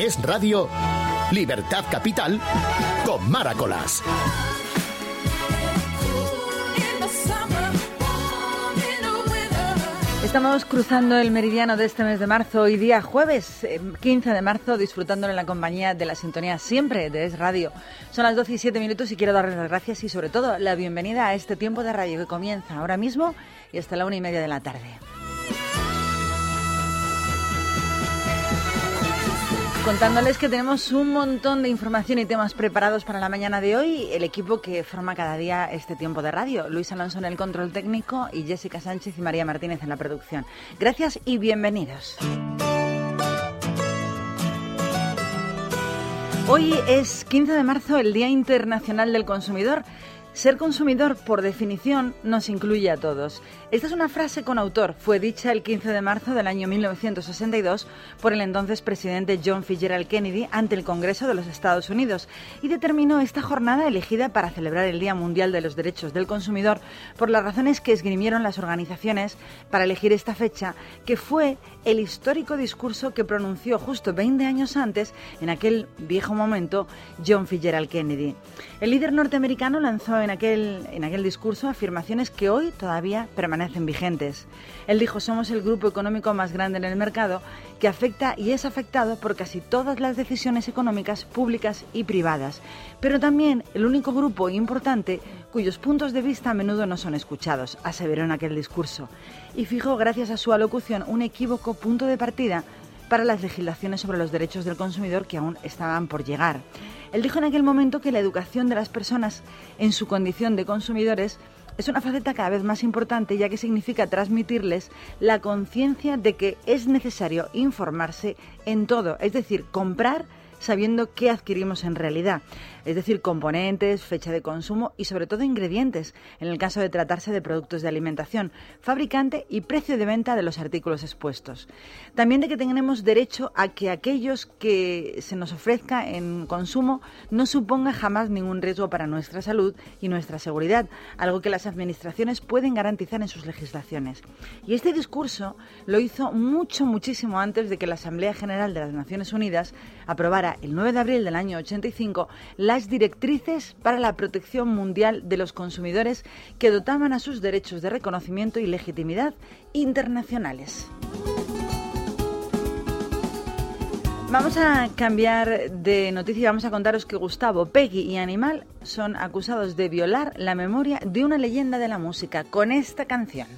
Es Radio, Libertad Capital, con Maracolas. Estamos cruzando el meridiano de este mes de marzo, hoy día jueves 15 de marzo, disfrutándolo en la compañía de la sintonía siempre de Es Radio. Son las 12 y 7 minutos y quiero darles las gracias y sobre todo la bienvenida a este tiempo de radio que comienza ahora mismo y hasta la una y media de la tarde. Contándoles que tenemos un montón de información y temas preparados para la mañana de hoy, el equipo que forma cada día este tiempo de radio, Luis Alonso en el control técnico y Jessica Sánchez y María Martínez en la producción. Gracias y bienvenidos. Hoy es 15 de marzo, el Día Internacional del Consumidor. Ser consumidor, por definición, nos incluye a todos. Esta es una frase con autor. Fue dicha el 15 de marzo del año 1962 por el entonces presidente John Fitzgerald Kennedy ante el Congreso de los Estados Unidos y determinó esta jornada elegida para celebrar el Día Mundial de los Derechos del Consumidor por las razones que esgrimieron las organizaciones para elegir esta fecha, que fue el histórico discurso que pronunció justo 20 años antes, en aquel viejo momento, John Fitzgerald Kennedy. El líder norteamericano lanzó en aquel, en aquel discurso afirmaciones que hoy todavía permanecen vigentes. Él dijo, somos el grupo económico más grande en el mercado que afecta y es afectado por casi todas las decisiones económicas públicas y privadas, pero también el único grupo importante cuyos puntos de vista a menudo no son escuchados, aseveró en aquel discurso, y fijó, gracias a su alocución, un equívoco punto de partida para las legislaciones sobre los derechos del consumidor que aún estaban por llegar. Él dijo en aquel momento que la educación de las personas en su condición de consumidores es una faceta cada vez más importante ya que significa transmitirles la conciencia de que es necesario informarse en todo, es decir, comprar sabiendo qué adquirimos en realidad, es decir, componentes, fecha de consumo y sobre todo ingredientes, en el caso de tratarse de productos de alimentación, fabricante y precio de venta de los artículos expuestos. También de que tengamos derecho a que aquellos que se nos ofrezca en consumo no suponga jamás ningún riesgo para nuestra salud y nuestra seguridad, algo que las administraciones pueden garantizar en sus legislaciones. Y este discurso lo hizo mucho, muchísimo antes de que la Asamblea General de las Naciones Unidas aprobara el 9 de abril del año 85 las directrices para la protección mundial de los consumidores que dotaban a sus derechos de reconocimiento y legitimidad internacionales. Vamos a cambiar de noticia y vamos a contaros que Gustavo, Peggy y Animal son acusados de violar la memoria de una leyenda de la música con esta canción.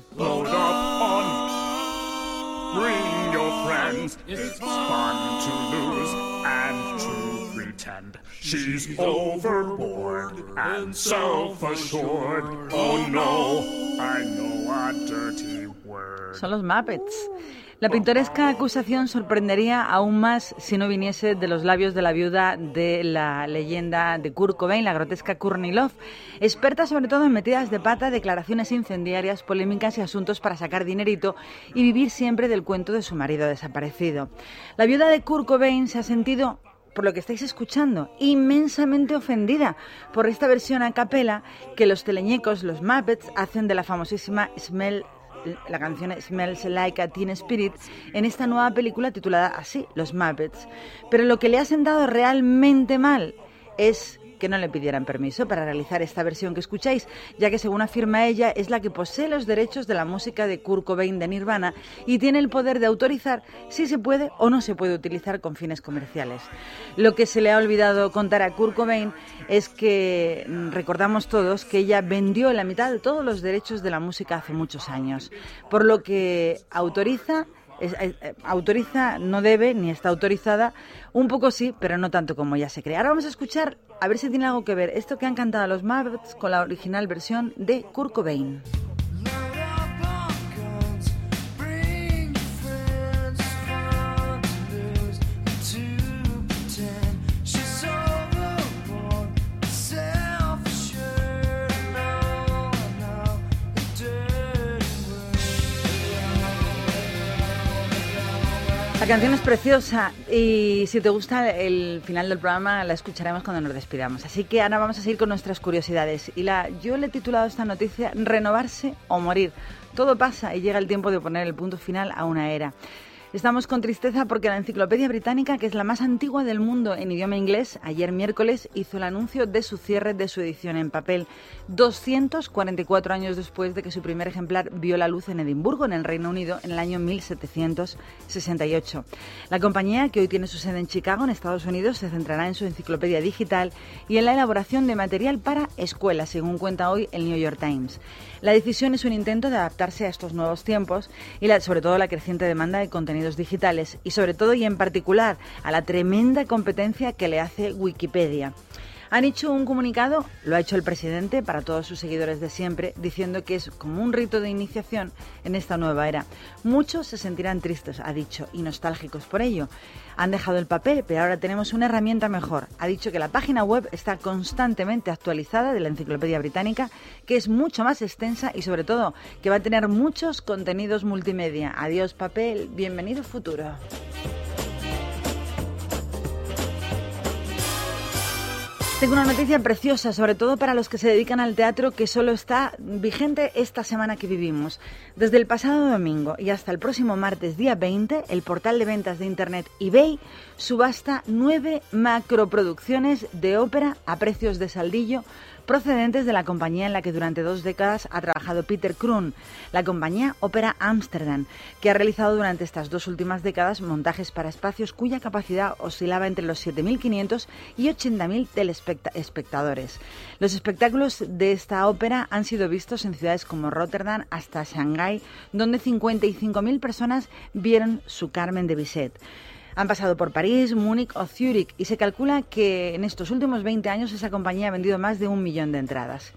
She's overboard and self-assured. Oh no, I know a dirty word. Son los Muppets. La pintoresca acusación sorprendería aún más si no viniese de los labios de la viuda de la leyenda de Kurt Cobain, la grotesca Courtney Love, experta sobre todo en metidas de pata, declaraciones incendiarias, polémicas y asuntos para sacar dinerito y vivir siempre del cuento de su marido desaparecido. La viuda de Kurt Cobain se ha sentido por lo que estáis escuchando, inmensamente ofendida por esta versión a capela que los teleñecos, los Muppets, hacen de la famosísima Smell la canción Smells Like a Teen Spirit en esta nueva película titulada así, Los Muppets. Pero lo que le ha sentado realmente mal es que no le pidieran permiso para realizar esta versión que escucháis, ya que según afirma ella es la que posee los derechos de la música de Kurt Cobain de Nirvana y tiene el poder de autorizar si se puede o no se puede utilizar con fines comerciales. Lo que se le ha olvidado contar a Kurt Cobain es que mm, recordamos todos que ella vendió la mitad de todos los derechos de la música hace muchos años, por lo que autoriza eh, autoriza, no debe, ni está autorizada, un poco sí, pero no tanto como ya se cree. Ahora vamos a escuchar, a ver si tiene algo que ver, esto que han cantado los Muppets con la original versión de Kurt Cobain. La canción es preciosa y si te gusta el final del programa la escucharemos cuando nos despidamos. Así que ahora vamos a seguir con nuestras curiosidades. Y la, yo le he titulado esta noticia Renovarse o morir. Todo pasa y llega el tiempo de poner el punto final a una era. Estamos con tristeza porque la Enciclopedia Británica, que es la más antigua del mundo en idioma inglés, ayer miércoles hizo el anuncio de su cierre de su edición en papel, 244 años después de que su primer ejemplar vio la luz en Edimburgo, en el Reino Unido, en el año 1768. La compañía, que hoy tiene su sede en Chicago, en Estados Unidos, se centrará en su enciclopedia digital y en la elaboración de material para escuelas, según cuenta hoy el New York Times. La decisión es un intento de adaptarse a estos nuevos tiempos y sobre todo la creciente demanda de digitales y sobre todo y en particular a la tremenda competencia que le hace Wikipedia. Han hecho un comunicado, lo ha hecho el presidente para todos sus seguidores de siempre, diciendo que es como un rito de iniciación en esta nueva era. Muchos se sentirán tristes, ha dicho, y nostálgicos por ello. Han dejado el papel, pero ahora tenemos una herramienta mejor. Ha dicho que la página web está constantemente actualizada de la Enciclopedia Británica, que es mucho más extensa y sobre todo que va a tener muchos contenidos multimedia. Adiós papel, bienvenido futuro. Tengo una noticia preciosa, sobre todo para los que se dedican al teatro, que solo está vigente esta semana que vivimos. Desde el pasado domingo y hasta el próximo martes, día 20, el portal de ventas de Internet eBay subasta nueve macroproducciones de ópera a precios de saldillo procedentes de la compañía en la que durante dos décadas ha trabajado Peter Kroon, la compañía Ópera Amsterdam, que ha realizado durante estas dos últimas décadas montajes para espacios cuya capacidad oscilaba entre los 7.500 y 80.000 telespectadores. Los espectáculos de esta ópera han sido vistos en ciudades como Rotterdam hasta Shanghái, donde 55.000 personas vieron su Carmen de Bizet. Han pasado por París, Múnich o Zúrich y se calcula que en estos últimos 20 años esa compañía ha vendido más de un millón de entradas.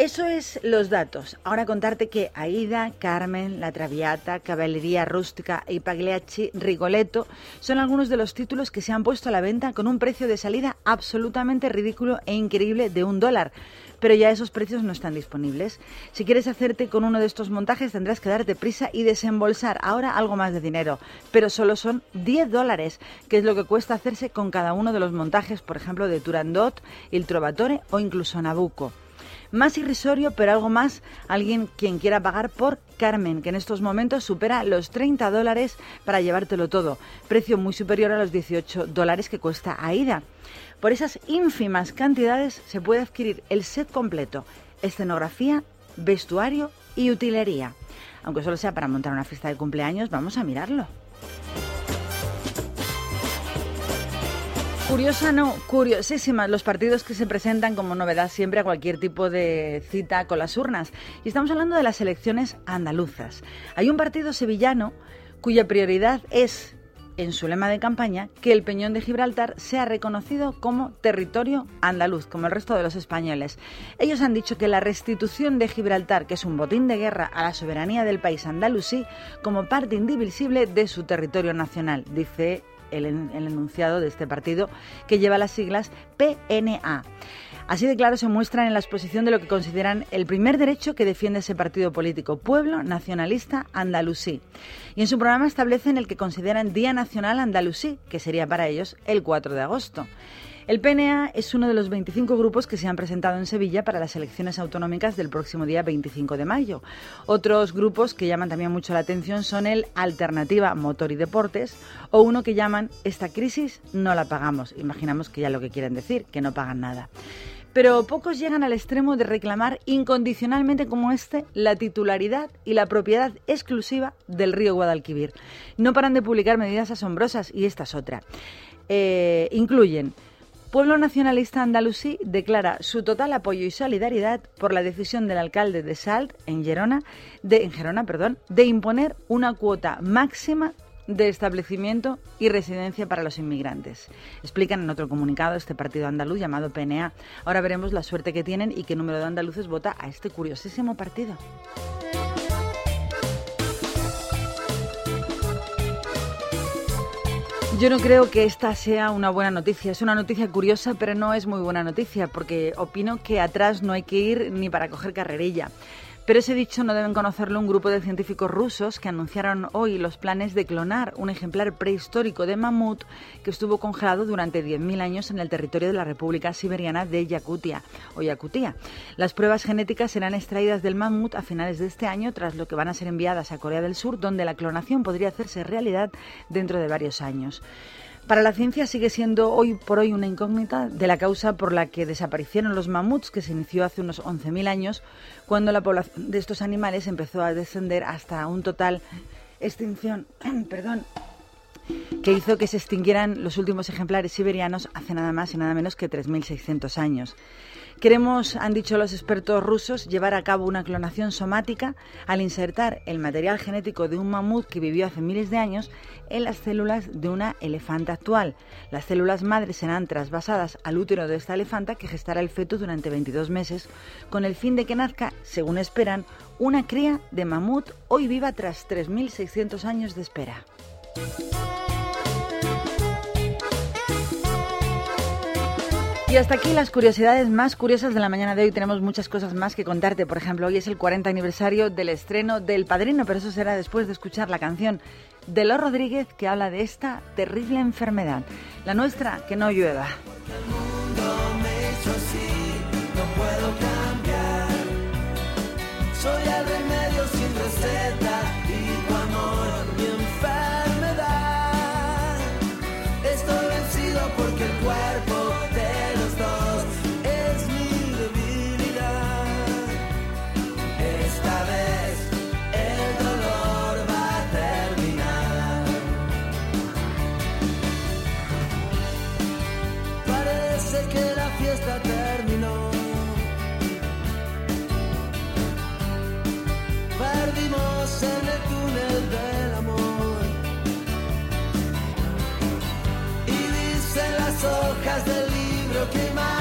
Eso es los datos. Ahora contarte que Aida, Carmen, La Traviata, Caballería Rústica y Pagliacci Rigoletto son algunos de los títulos que se han puesto a la venta con un precio de salida absolutamente ridículo e increíble de un dólar pero ya esos precios no están disponibles. Si quieres hacerte con uno de estos montajes tendrás que darte prisa y desembolsar ahora algo más de dinero, pero solo son 10 dólares, que es lo que cuesta hacerse con cada uno de los montajes, por ejemplo, de Turandot, Il Trovatore o incluso Nabucco. Más irrisorio, pero algo más, alguien quien quiera pagar por Carmen, que en estos momentos supera los 30 dólares para llevártelo todo, precio muy superior a los 18 dólares que cuesta Aida. Por esas ínfimas cantidades se puede adquirir el set completo, escenografía, vestuario y utilería. Aunque solo sea para montar una fiesta de cumpleaños, vamos a mirarlo. Curiosa no, curiosísima los partidos que se presentan como novedad siempre a cualquier tipo de cita con las urnas. Y estamos hablando de las elecciones andaluzas. Hay un partido sevillano cuya prioridad es, en su lema de campaña, que el Peñón de Gibraltar sea reconocido como territorio andaluz, como el resto de los españoles. Ellos han dicho que la restitución de Gibraltar, que es un botín de guerra a la soberanía del país andalusí, como parte indivisible de su territorio nacional, dice el, enunciado de este partido, que lleva las siglas PNA. Así de claro se muestran en la exposición de lo que consideran el primer derecho que defiende ese partido político, Pueblo Nacionalista Andalusí. Y en su programa establecen el que consideran Día Nacional Andalusí, que sería para ellos el 4 de agosto. El PNA es uno de los 25 grupos que se han presentado en Sevilla para las elecciones autonómicas del próximo día 25 de mayo. Otros grupos que llaman también mucho la atención son el Alternativa Motor y Deportes o uno que llaman Esta crisis no la pagamos. Imaginamos que ya lo que quieren decir, que no pagan nada pero pocos llegan al extremo de reclamar incondicionalmente como este la titularidad y la propiedad exclusiva del río Guadalquivir. No paran de publicar medidas asombrosas y esta es otra. Eh, incluyen Pueblo Nacionalista Andalusí declara su total apoyo y solidaridad por la decisión del alcalde de Salt, en Gerona, de, en Gerona perdón, de imponer una cuota máxima de establecimiento y residencia para los inmigrantes. Explican en otro comunicado este partido andaluz llamado PNA. Ahora veremos la suerte que tienen y qué número de andaluces vota a este curiosísimo partido. Yo no creo que esta sea una buena noticia. Es una noticia curiosa, pero no es muy buena noticia, porque opino que atrás no hay que ir ni para coger carrerilla. Pero ese dicho no deben conocerlo un grupo de científicos rusos que anunciaron hoy los planes de clonar un ejemplar prehistórico de mamut que estuvo congelado durante 10.000 años en el territorio de la República Siberiana de Yakutia o Yakutia. Las pruebas genéticas serán extraídas del mamut a finales de este año, tras lo que van a ser enviadas a Corea del Sur, donde la clonación podría hacerse realidad dentro de varios años. Para la ciencia sigue siendo hoy por hoy una incógnita de la causa por la que desaparecieron los mamuts, que se inició hace unos 11.000 años, cuando la población de estos animales empezó a descender hasta un total extinción, perdón, que hizo que se extinguieran los últimos ejemplares siberianos hace nada más y nada menos que 3.600 años. Queremos, han dicho los expertos rusos, llevar a cabo una clonación somática al insertar el material genético de un mamut que vivió hace miles de años en las células de una elefanta actual. Las células madres serán trasvasadas al útero de esta elefanta que gestará el feto durante 22 meses con el fin de que nazca, según esperan, una cría de mamut hoy viva tras 3.600 años de espera. Y hasta aquí las curiosidades más curiosas de la mañana de hoy. Tenemos muchas cosas más que contarte. Por ejemplo, hoy es el 40 aniversario del estreno del Padrino, pero eso será después de escuchar la canción de Los Rodríguez que habla de esta terrible enfermedad. La nuestra, que no llueva. Soy el remedio sin receta en el túnel del amor. Y dicen las hojas del libro que más.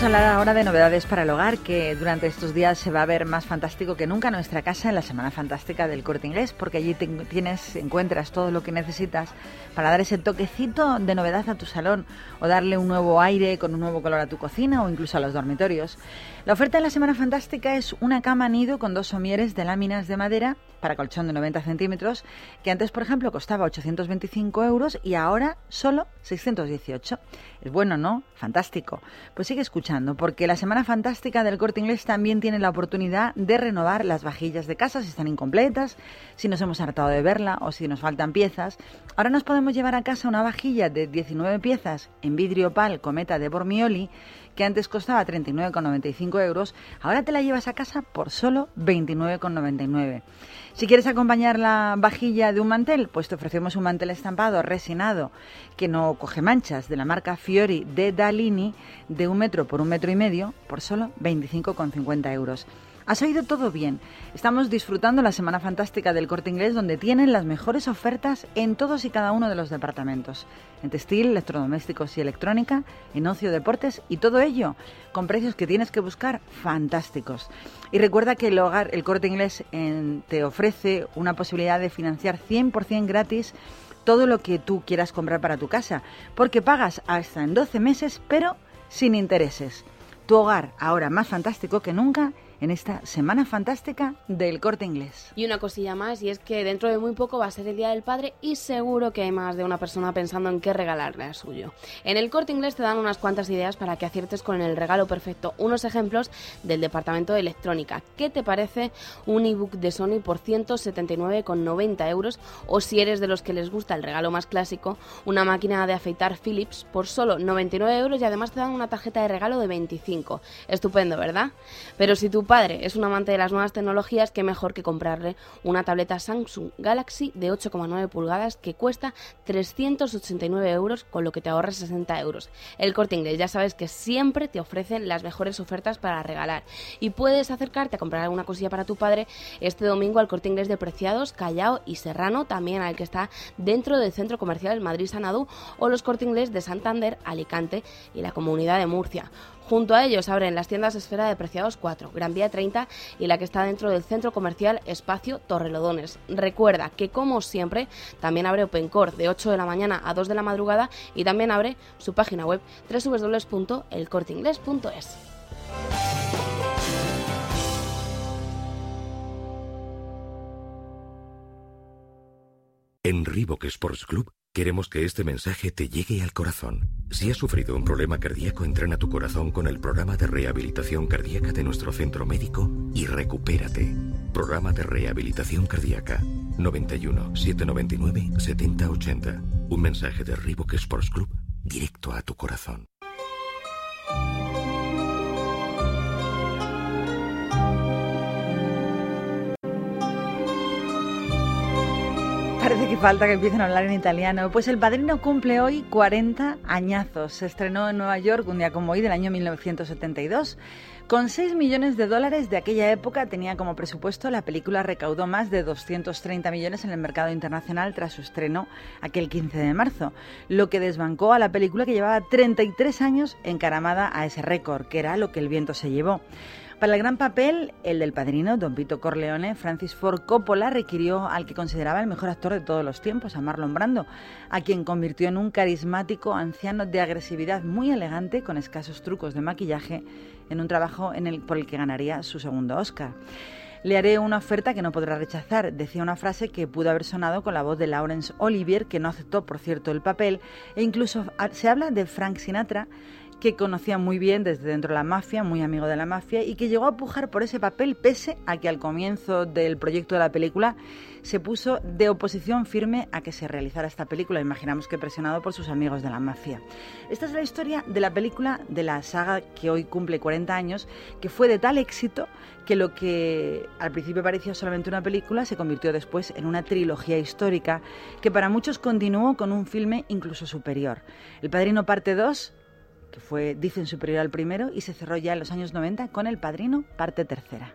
Vamos a hablar ahora de novedades para el hogar, que durante estos días se va a ver más fantástico que nunca nuestra casa en la Semana Fantástica del Corte Inglés, porque allí tienes, encuentras todo lo que necesitas para dar ese toquecito de novedad a tu salón o darle un nuevo aire con un nuevo color a tu cocina o incluso a los dormitorios. La oferta en la Semana Fantástica es una cama nido con dos somieres de láminas de madera para colchón de 90 centímetros, que antes, por ejemplo, costaba 825 euros y ahora solo 618. Es bueno, ¿no? Fantástico. Pues sigue escuchando, porque la Semana Fantástica del Corte Inglés también tiene la oportunidad de renovar las vajillas de casa si están incompletas, si nos hemos hartado de verla o si nos faltan piezas. Ahora nos podemos llevar a casa una vajilla de 19 piezas en vidrio pal cometa de Bormioli que antes costaba 39,95 euros, ahora te la llevas a casa por solo 29,99. Si quieres acompañar la vajilla de un mantel, pues te ofrecemos un mantel estampado resinado que no coge manchas de la marca Fiori de Dalini de un metro por un metro y medio por solo 25,50 euros. Has oído todo bien. Estamos disfrutando la Semana Fantástica del Corte Inglés donde tienen las mejores ofertas en todos y cada uno de los departamentos. En textil, electrodomésticos y electrónica, en ocio, deportes y todo ello con precios que tienes que buscar fantásticos. Y recuerda que el hogar, el Corte Inglés te ofrece una posibilidad de financiar 100% gratis todo lo que tú quieras comprar para tu casa, porque pagas hasta en 12 meses, pero sin intereses. Tu hogar ahora más fantástico que nunca en esta Semana Fantástica del Corte Inglés. Y una cosilla más, y es que dentro de muy poco va a ser el Día del Padre y seguro que hay más de una persona pensando en qué regalarle a suyo. En el Corte Inglés te dan unas cuantas ideas para que aciertes con el regalo perfecto. Unos ejemplos del departamento de electrónica. ¿Qué te parece un ebook de Sony por 179,90 euros? O si eres de los que les gusta el regalo más clásico, una máquina de afeitar Philips por solo 99 euros y además te dan una tarjeta de regalo de 25. Estupendo, ¿verdad? Pero si tu padre es un amante de las nuevas tecnologías, qué mejor que comprarle una tableta Samsung Galaxy de 8,9 pulgadas que cuesta 389 euros, con lo que te ahorras 60 euros. El corte inglés, ya sabes que siempre te ofrecen las mejores ofertas para regalar. Y puedes acercarte a comprar alguna cosilla para tu padre este domingo al corte inglés de Preciados, Callao y Serrano, también al que está dentro del centro comercial Madrid Sanadú, o los corte inglés de Santander, Alicante y la comunidad de Murcia. Junto a ellos abren las tiendas Esfera de Preciados 4, Gran Vía 30 y la que está dentro del centro comercial Espacio Torrelodones. Recuerda que, como siempre, también abre OpenCore de 8 de la mañana a 2 de la madrugada y también abre su página web www.elcorteingles.es. En Reebok Sports Club Queremos que este mensaje te llegue al corazón. Si has sufrido un problema cardíaco, entrena tu corazón con el programa de rehabilitación cardíaca de nuestro centro médico y recupérate. Programa de rehabilitación cardíaca 91 799 7080. Un mensaje de Reebok Sports Club directo a tu corazón. Parece que falta que empiecen a hablar en italiano. Pues El Padrino cumple hoy 40 añazos. Se estrenó en Nueva York un día como hoy del año 1972. Con 6 millones de dólares de aquella época tenía como presupuesto, la película recaudó más de 230 millones en el mercado internacional tras su estreno aquel 15 de marzo, lo que desbancó a la película que llevaba 33 años encaramada a ese récord, que era lo que el viento se llevó. Para el gran papel, el del padrino, Don Vito Corleone, Francis Ford Coppola requirió al que consideraba el mejor actor de todos los tiempos, a Marlon Brando, a quien convirtió en un carismático anciano de agresividad muy elegante, con escasos trucos de maquillaje, en un trabajo el, por el que ganaría su segundo Oscar. Le haré una oferta que no podrá rechazar, decía una frase que pudo haber sonado con la voz de Laurence Olivier, que no aceptó, por cierto, el papel, e incluso se habla de Frank Sinatra, que conocía muy bien desde dentro de la mafia, muy amigo de la mafia, y que llegó a pujar por ese papel pese a que al comienzo del proyecto de la película se puso de oposición firme a que se realizara esta película, imaginamos que presionado por sus amigos de la mafia. Esta es la historia de la película de la saga que hoy cumple 40 años, que fue de tal éxito que lo que al principio parecía solamente una película se convirtió después en una trilogía histórica que para muchos continuó con un filme incluso superior. El Padrino Parte 2 que fue, dicen, superior al primero y se cerró ya en los años 90 con El Padrino, parte tercera.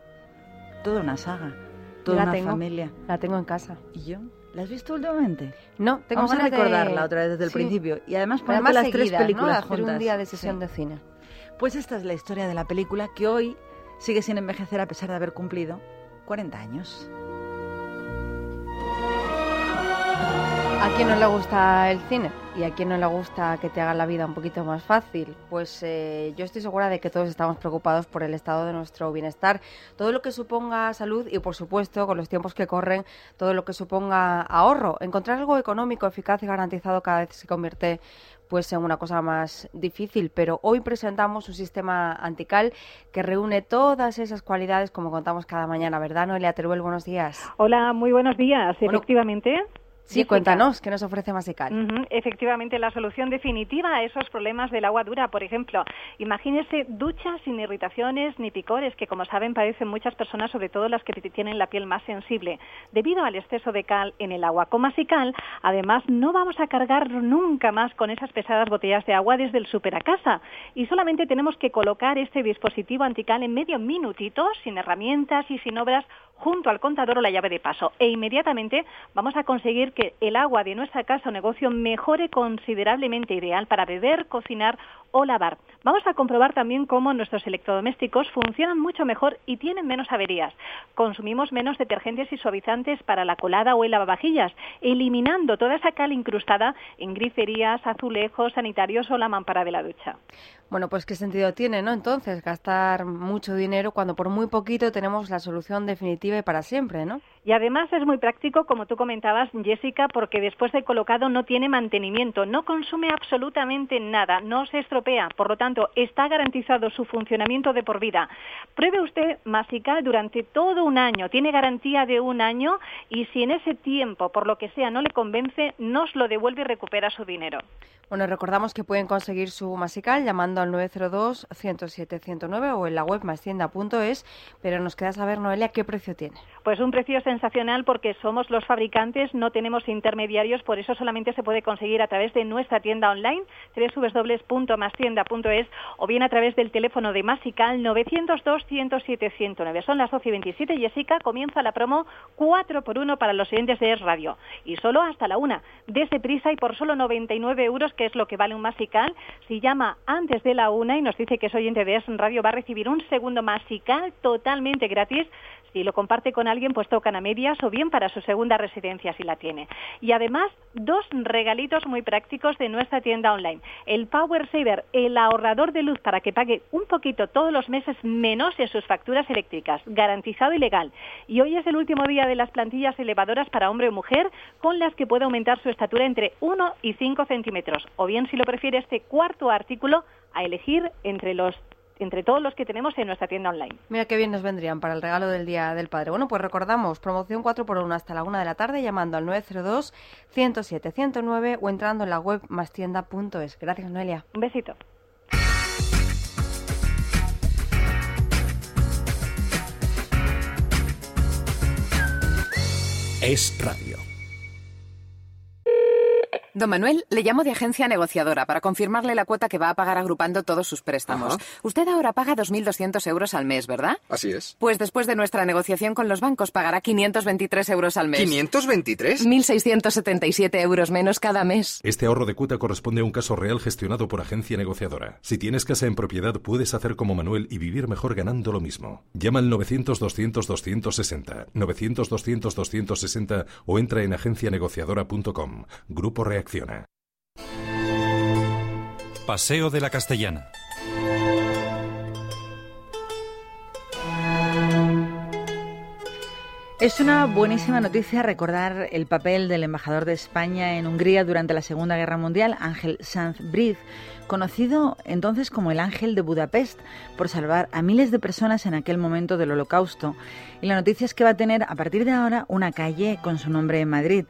Toda una saga, toda una familia. La tengo en casa. ¿Y yo? ¿La has visto últimamente? No, tengo Vamos a recordarla otra vez desde el principio. Y además ponemos las tres películas ¿no? Hacer un día de sesión de cine. Pues esta es la historia de la película que hoy sigue sin envejecer a pesar de haber cumplido 40 años. ¿A quién no le gusta el cine? ¿Y a quién no le gusta que te haga la vida un poquito más fácil? Pues eh, yo estoy segura de que todos estamos preocupados por el estado de nuestro bienestar. Todo lo que suponga salud y, por supuesto, con los tiempos que corren, todo lo que suponga ahorro. Encontrar algo económico, eficaz y garantizado cada vez se convierte pues en una cosa más difícil, pero hoy presentamos un sistema antical que reúne todas esas cualidades como contamos cada mañana, ¿verdad, Noelia Teruel? Buenos días. Hola, muy buenos días. Efectivamente. Sí, cuéntanos, ¿qué nos ofrece Masical? Efectivamente, la solución definitiva a esos problemas del agua dura, por ejemplo, imagínese duchas sin irritaciones ni picores, que como saben padecen muchas personas, sobre todo las que tienen la piel más sensible, debido al exceso de cal en el agua. Con Masical, además, no vamos a cargar nunca más con esas pesadas botellas de agua desde el súper a casa, y solamente tenemos que colocar este dispositivo antical en medio minutito, sin herramientas y sin obras, junto al contador o la llave de paso e inmediatamente vamos a conseguir que el agua de nuestra casa o negocio mejore considerablemente ideal para beber, cocinar o lavar. Vamos a comprobar también cómo nuestros electrodomésticos funcionan mucho mejor y tienen menos averías. Consumimos menos detergentes y suavizantes para la colada o el lavavajillas, eliminando toda esa cal incrustada en griferías, azulejos, sanitarios o la mampara de la ducha. Bueno, pues qué sentido tiene, ¿no? Entonces, gastar mucho dinero cuando por muy poquito tenemos la solución definitiva para siempre, ¿no? Y además es muy práctico, como tú comentabas, Jessica, porque después de colocado no tiene mantenimiento, no consume absolutamente nada, no se estropea, por lo tanto, está garantizado su funcionamiento de por vida. Pruebe usted Masical durante todo un año, tiene garantía de un año y si en ese tiempo, por lo que sea, no le convence, nos lo devuelve y recupera su dinero. Bueno, recordamos que pueden conseguir su Masical llamando al 902-107-109 o en la web mastienda.es, pero nos queda saber, Noelia, qué precio tiene. Pues un precio sensacional porque somos los fabricantes, no tenemos intermediarios, por eso solamente se puede conseguir a través de nuestra tienda online, www.mastienda.es o bien a través del teléfono de Masical 902-107-109. Son las 12 y 27, Jessica, comienza la promo 4 por 1 para los oyentes de Es Radio y solo hasta la 1. Dese prisa y por solo 99 euros, que es lo que vale un Masical, si llama antes de la 1 y nos dice que es oyente de Es Radio, va a recibir un segundo Masical totalmente gratis si lo comparte con alguien, pues tocan a medias o bien para su segunda residencia si la tiene. Y además, dos regalitos muy prácticos de nuestra tienda online. El Power Saver, el ahorrador de luz para que pague un poquito todos los meses menos en sus facturas eléctricas, garantizado y legal. Y hoy es el último día de las plantillas elevadoras para hombre o mujer, con las que puede aumentar su estatura entre 1 y 5 centímetros. O bien, si lo prefiere, este cuarto artículo a elegir entre los entre todos los que tenemos en nuestra tienda online. Mira qué bien nos vendrían para el regalo del Día del Padre. Bueno, pues recordamos, promoción 4x1 hasta la 1 de la tarde llamando al 902-107-109 o entrando en la web mastienda.es. Gracias, Noelia. Un besito. Es radio. Don Manuel, le llamo de agencia negociadora para confirmarle la cuota que va a pagar agrupando todos sus préstamos. Ajá. Usted ahora paga 2.200 euros al mes, ¿verdad? Así es. Pues después de nuestra negociación con los bancos pagará 523 euros al mes. ¿523? 1.677 euros menos cada mes. Este ahorro de cuota corresponde a un caso real gestionado por agencia negociadora. Si tienes casa en propiedad, puedes hacer como Manuel y vivir mejor ganando lo mismo. Llama al 900-200-260, 900-200-260 o entra en agencianegociadora.com. Grupo Reacciona. Paseo de la Castellana. Es una buenísima noticia recordar el papel del embajador de España en Hungría durante la Segunda Guerra Mundial, Ángel Sanz Briz, conocido entonces como el Ángel de Budapest, por salvar a miles de personas en aquel momento del Holocausto. Y la noticia es que va a tener a partir de ahora una calle con su nombre en Madrid.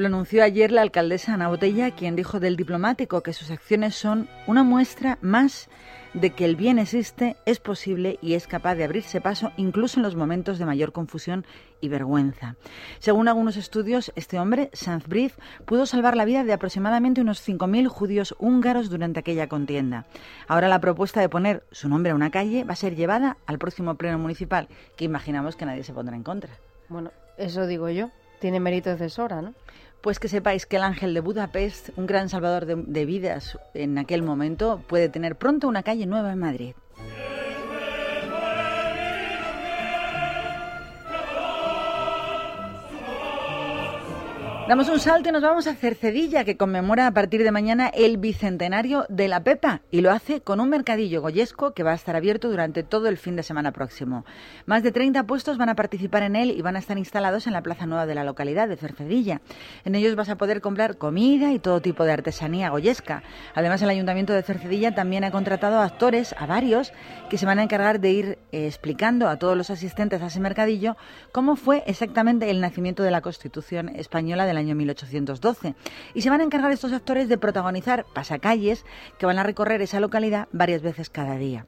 Lo anunció ayer la alcaldesa Ana Botella, quien dijo del diplomático que sus acciones son una muestra más de que el bien existe, es posible y es capaz de abrirse paso incluso en los momentos de mayor confusión y vergüenza. Según algunos estudios, este hombre, Sanz Briz, pudo salvar la vida de aproximadamente unos 5.000 judíos húngaros durante aquella contienda. Ahora la propuesta de poner su nombre a una calle va a ser llevada al próximo pleno municipal, que imaginamos que nadie se pondrá en contra. Bueno, eso digo yo. Tiene méritos de sobra, ¿no? Pues que sepáis que el ángel de Budapest, un gran salvador de, vidas en aquel momento, puede tener pronto una calle nueva en Madrid. Damos un salto y nos vamos a Cercedilla, que conmemora a partir de mañana el bicentenario de la Pepa y lo hace con un mercadillo goyesco que va a estar abierto durante todo el fin de semana próximo. Más de 30 puestos van a participar en él y van a estar instalados en la plaza nueva de la localidad de Cercedilla. En ellos vas a poder comprar comida y todo tipo de artesanía goyesca. Además, el Ayuntamiento de Cercedilla también ha contratado a actores, a varios, que se van a encargar de ir eh, explicando a todos los asistentes a ese mercadillo cómo fue exactamente el nacimiento de la Constitución española del año 1812. Y se van a encargar estos actores de protagonizar pasacalles que van a recorrer esa localidad varias veces cada día.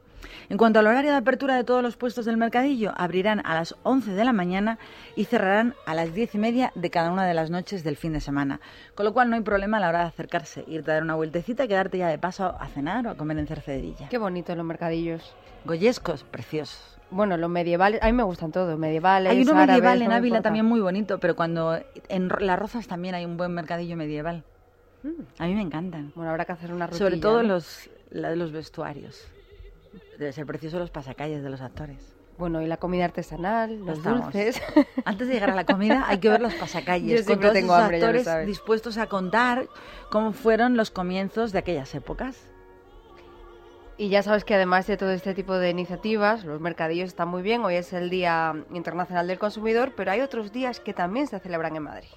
En cuanto al horario de apertura de todos los puestos del mercadillo, abrirán a las 11 de la mañana y cerrarán a las 10 y media de cada una de las noches del fin de semana. Con lo cual no hay problema a la hora de acercarse, irte a dar una vueltecita y quedarte ya de paso a cenar o a comer en Cercedilla. Qué bonitos los mercadillos. Goyescos, preciosos. Bueno, los medievales, a mí me gustan todos, medievales. Hay uno árabes, medieval en Ávila también muy bonito, pero cuando en Las Rozas también hay un buen mercadillo medieval. A mí me encantan. Bueno, habrá que hacer una rutina. Sobre todo ¿no? los, la de los vestuarios. Debe ser precioso los pasacalles de los actores. Bueno, y la comida artesanal, los dulces. Antes de llegar a la comida hay que ver los pasacalles. Yo con siempre todos tengo ya lo actores sabes. dispuestos a contar cómo fueron los comienzos de aquellas épocas. Y ya sabes que además de todo este tipo de iniciativas, los mercadillos están muy bien. Hoy es el Día Internacional del Consumidor, pero hay otros días que también se celebran en Madrid.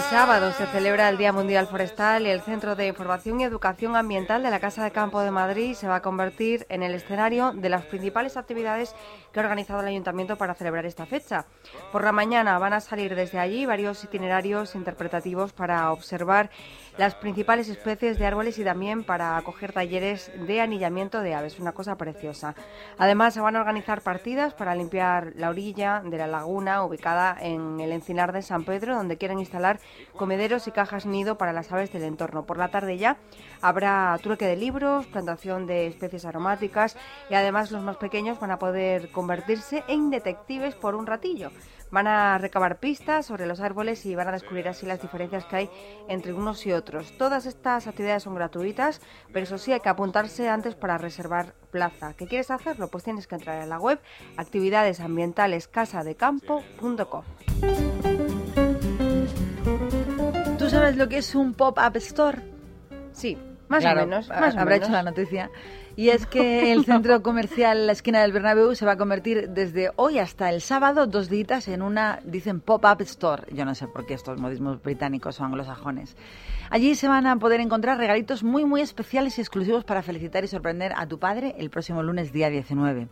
El sábado se celebra el Día Mundial Forestal y el Centro de Información y Educación Ambiental de la Casa de Campo de Madrid se va a convertir en el escenario de las principales actividades que ha organizado el Ayuntamiento para celebrar esta fecha. Por la mañana van a salir desde allí varios itinerarios interpretativos para observar las principales especies de árboles y también para acoger talleres de anillamiento de aves, una cosa preciosa. Además, se van a organizar partidas para limpiar la orilla de la laguna ubicada en el encinar de San Pedro, donde quieren instalar comederos y cajas nido para las aves del entorno. Por la tarde ya habrá trueque de libros, plantación de especies aromáticas y además los más pequeños van a poder convertirse en detectives por un ratillo. Van a recabar pistas sobre los árboles y van a descubrir así las diferencias que hay entre unos y otros. Todas estas actividades son gratuitas, pero eso sí hay que apuntarse antes para reservar plaza. ¿Qué quieres hacerlo? Pues tienes que entrar en la web actividadesambientalescasadecampo.com. ¿Tú sabes lo que es un pop-up store? Sí, más Claro, o menos. Más o habrá menos. hecho la noticia. Y es que el centro comercial La Esquina del Bernabéu se va a convertir desde hoy hasta el sábado dos días en una, dicen, pop-up store. Yo no sé por qué estos modismos británicos o anglosajones. Allí se van a poder encontrar regalitos muy, muy especiales y exclusivos para felicitar y sorprender a tu padre el próximo lunes, día 19.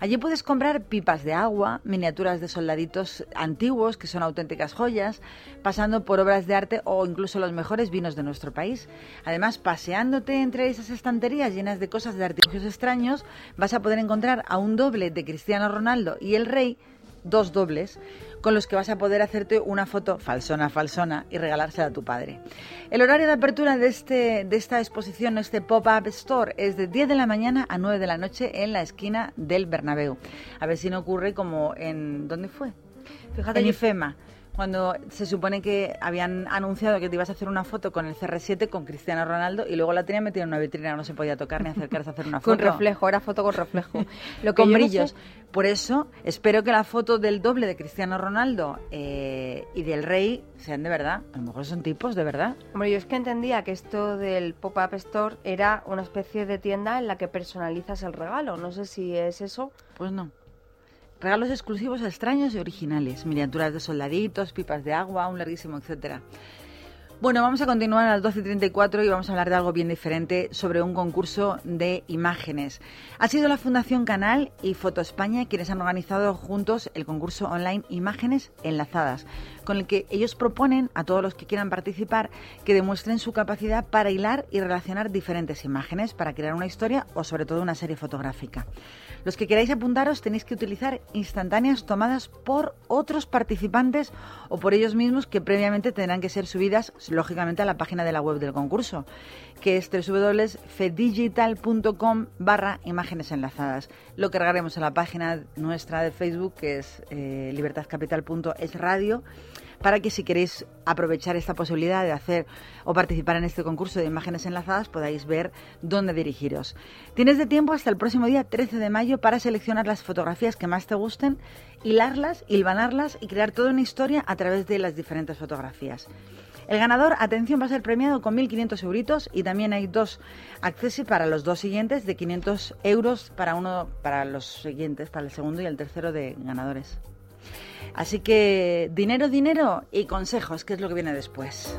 Allí puedes comprar pipas de agua, miniaturas de soldaditos antiguos, que son auténticas joyas, pasando por obras de arte o incluso los mejores vinos de nuestro país. Además, paseándote entre esas estanterías llenas de cosas de artilugios extraños, vas a poder encontrar a un doble de Cristiano Ronaldo y el Rey, dos dobles, con los que vas a poder hacerte una foto falsona, falsona y regalársela a tu padre. El horario de apertura de, este, de esta exposición, este pop-up store, es de 10 de la mañana a 9 de la noche en la esquina del Bernabéu. A ver si no ocurre como en... ¿Dónde fue? Fíjate, en IFEMA, cuando se supone que habían anunciado que te ibas a hacer una foto con el CR7 con Cristiano Ronaldo y luego la tenían metida en una vitrina, no se podía tocar ni acercarse a hacer una foto. Con reflejo, era foto con reflejo. Lo que con no brillos. sé- Por eso espero que la foto del doble de Cristiano Ronaldo eh, y del rey sean de verdad. A lo mejor son tipos de verdad. Hombre, yo es que entendía que esto del pop-up store era una especie de tienda en la que personalizas el regalo. No sé si es eso. Pues no. Regalos exclusivos extraños y originales. Miniaturas de soldaditos, pipas de agua, un larguísimo etcétera. Bueno, vamos a continuar a las 12.34 y vamos a hablar de algo bien diferente sobre un concurso de imágenes. Ha sido la Fundación Canal y Foto España quienes han organizado juntos el concurso online Imágenes Enlazadas, con el que ellos proponen a todos los que quieran participar que demuestren su capacidad para hilar y relacionar diferentes imágenes para crear una historia o sobre todo una serie fotográfica. Los que queráis apuntaros tenéis que utilizar instantáneas tomadas por otros participantes o por ellos mismos que previamente tendrán que ser subidas lógicamente a la página de la web del concurso, que es www.fedigital.com barra imágenes enlazadas. Lo cargaremos en la página nuestra de Facebook, que es eh, libertadcapital.es radio, para que si queréis aprovechar esta posibilidad de hacer o participar en este concurso de imágenes enlazadas podáis ver dónde dirigiros. Tienes de tiempo hasta el próximo día 13 de mayo para seleccionar las fotografías que más te gusten, hilarlas, hilvanarlas y crear toda una historia a través de las diferentes fotografías. El ganador, atención, va a ser premiado con 1.500 euritos y también hay dos accesos para los dos siguientes de 500 euros para uno, para los siguientes, para el segundo y el tercero de ganadores. Así que dinero, dinero y consejos, que es lo que viene después.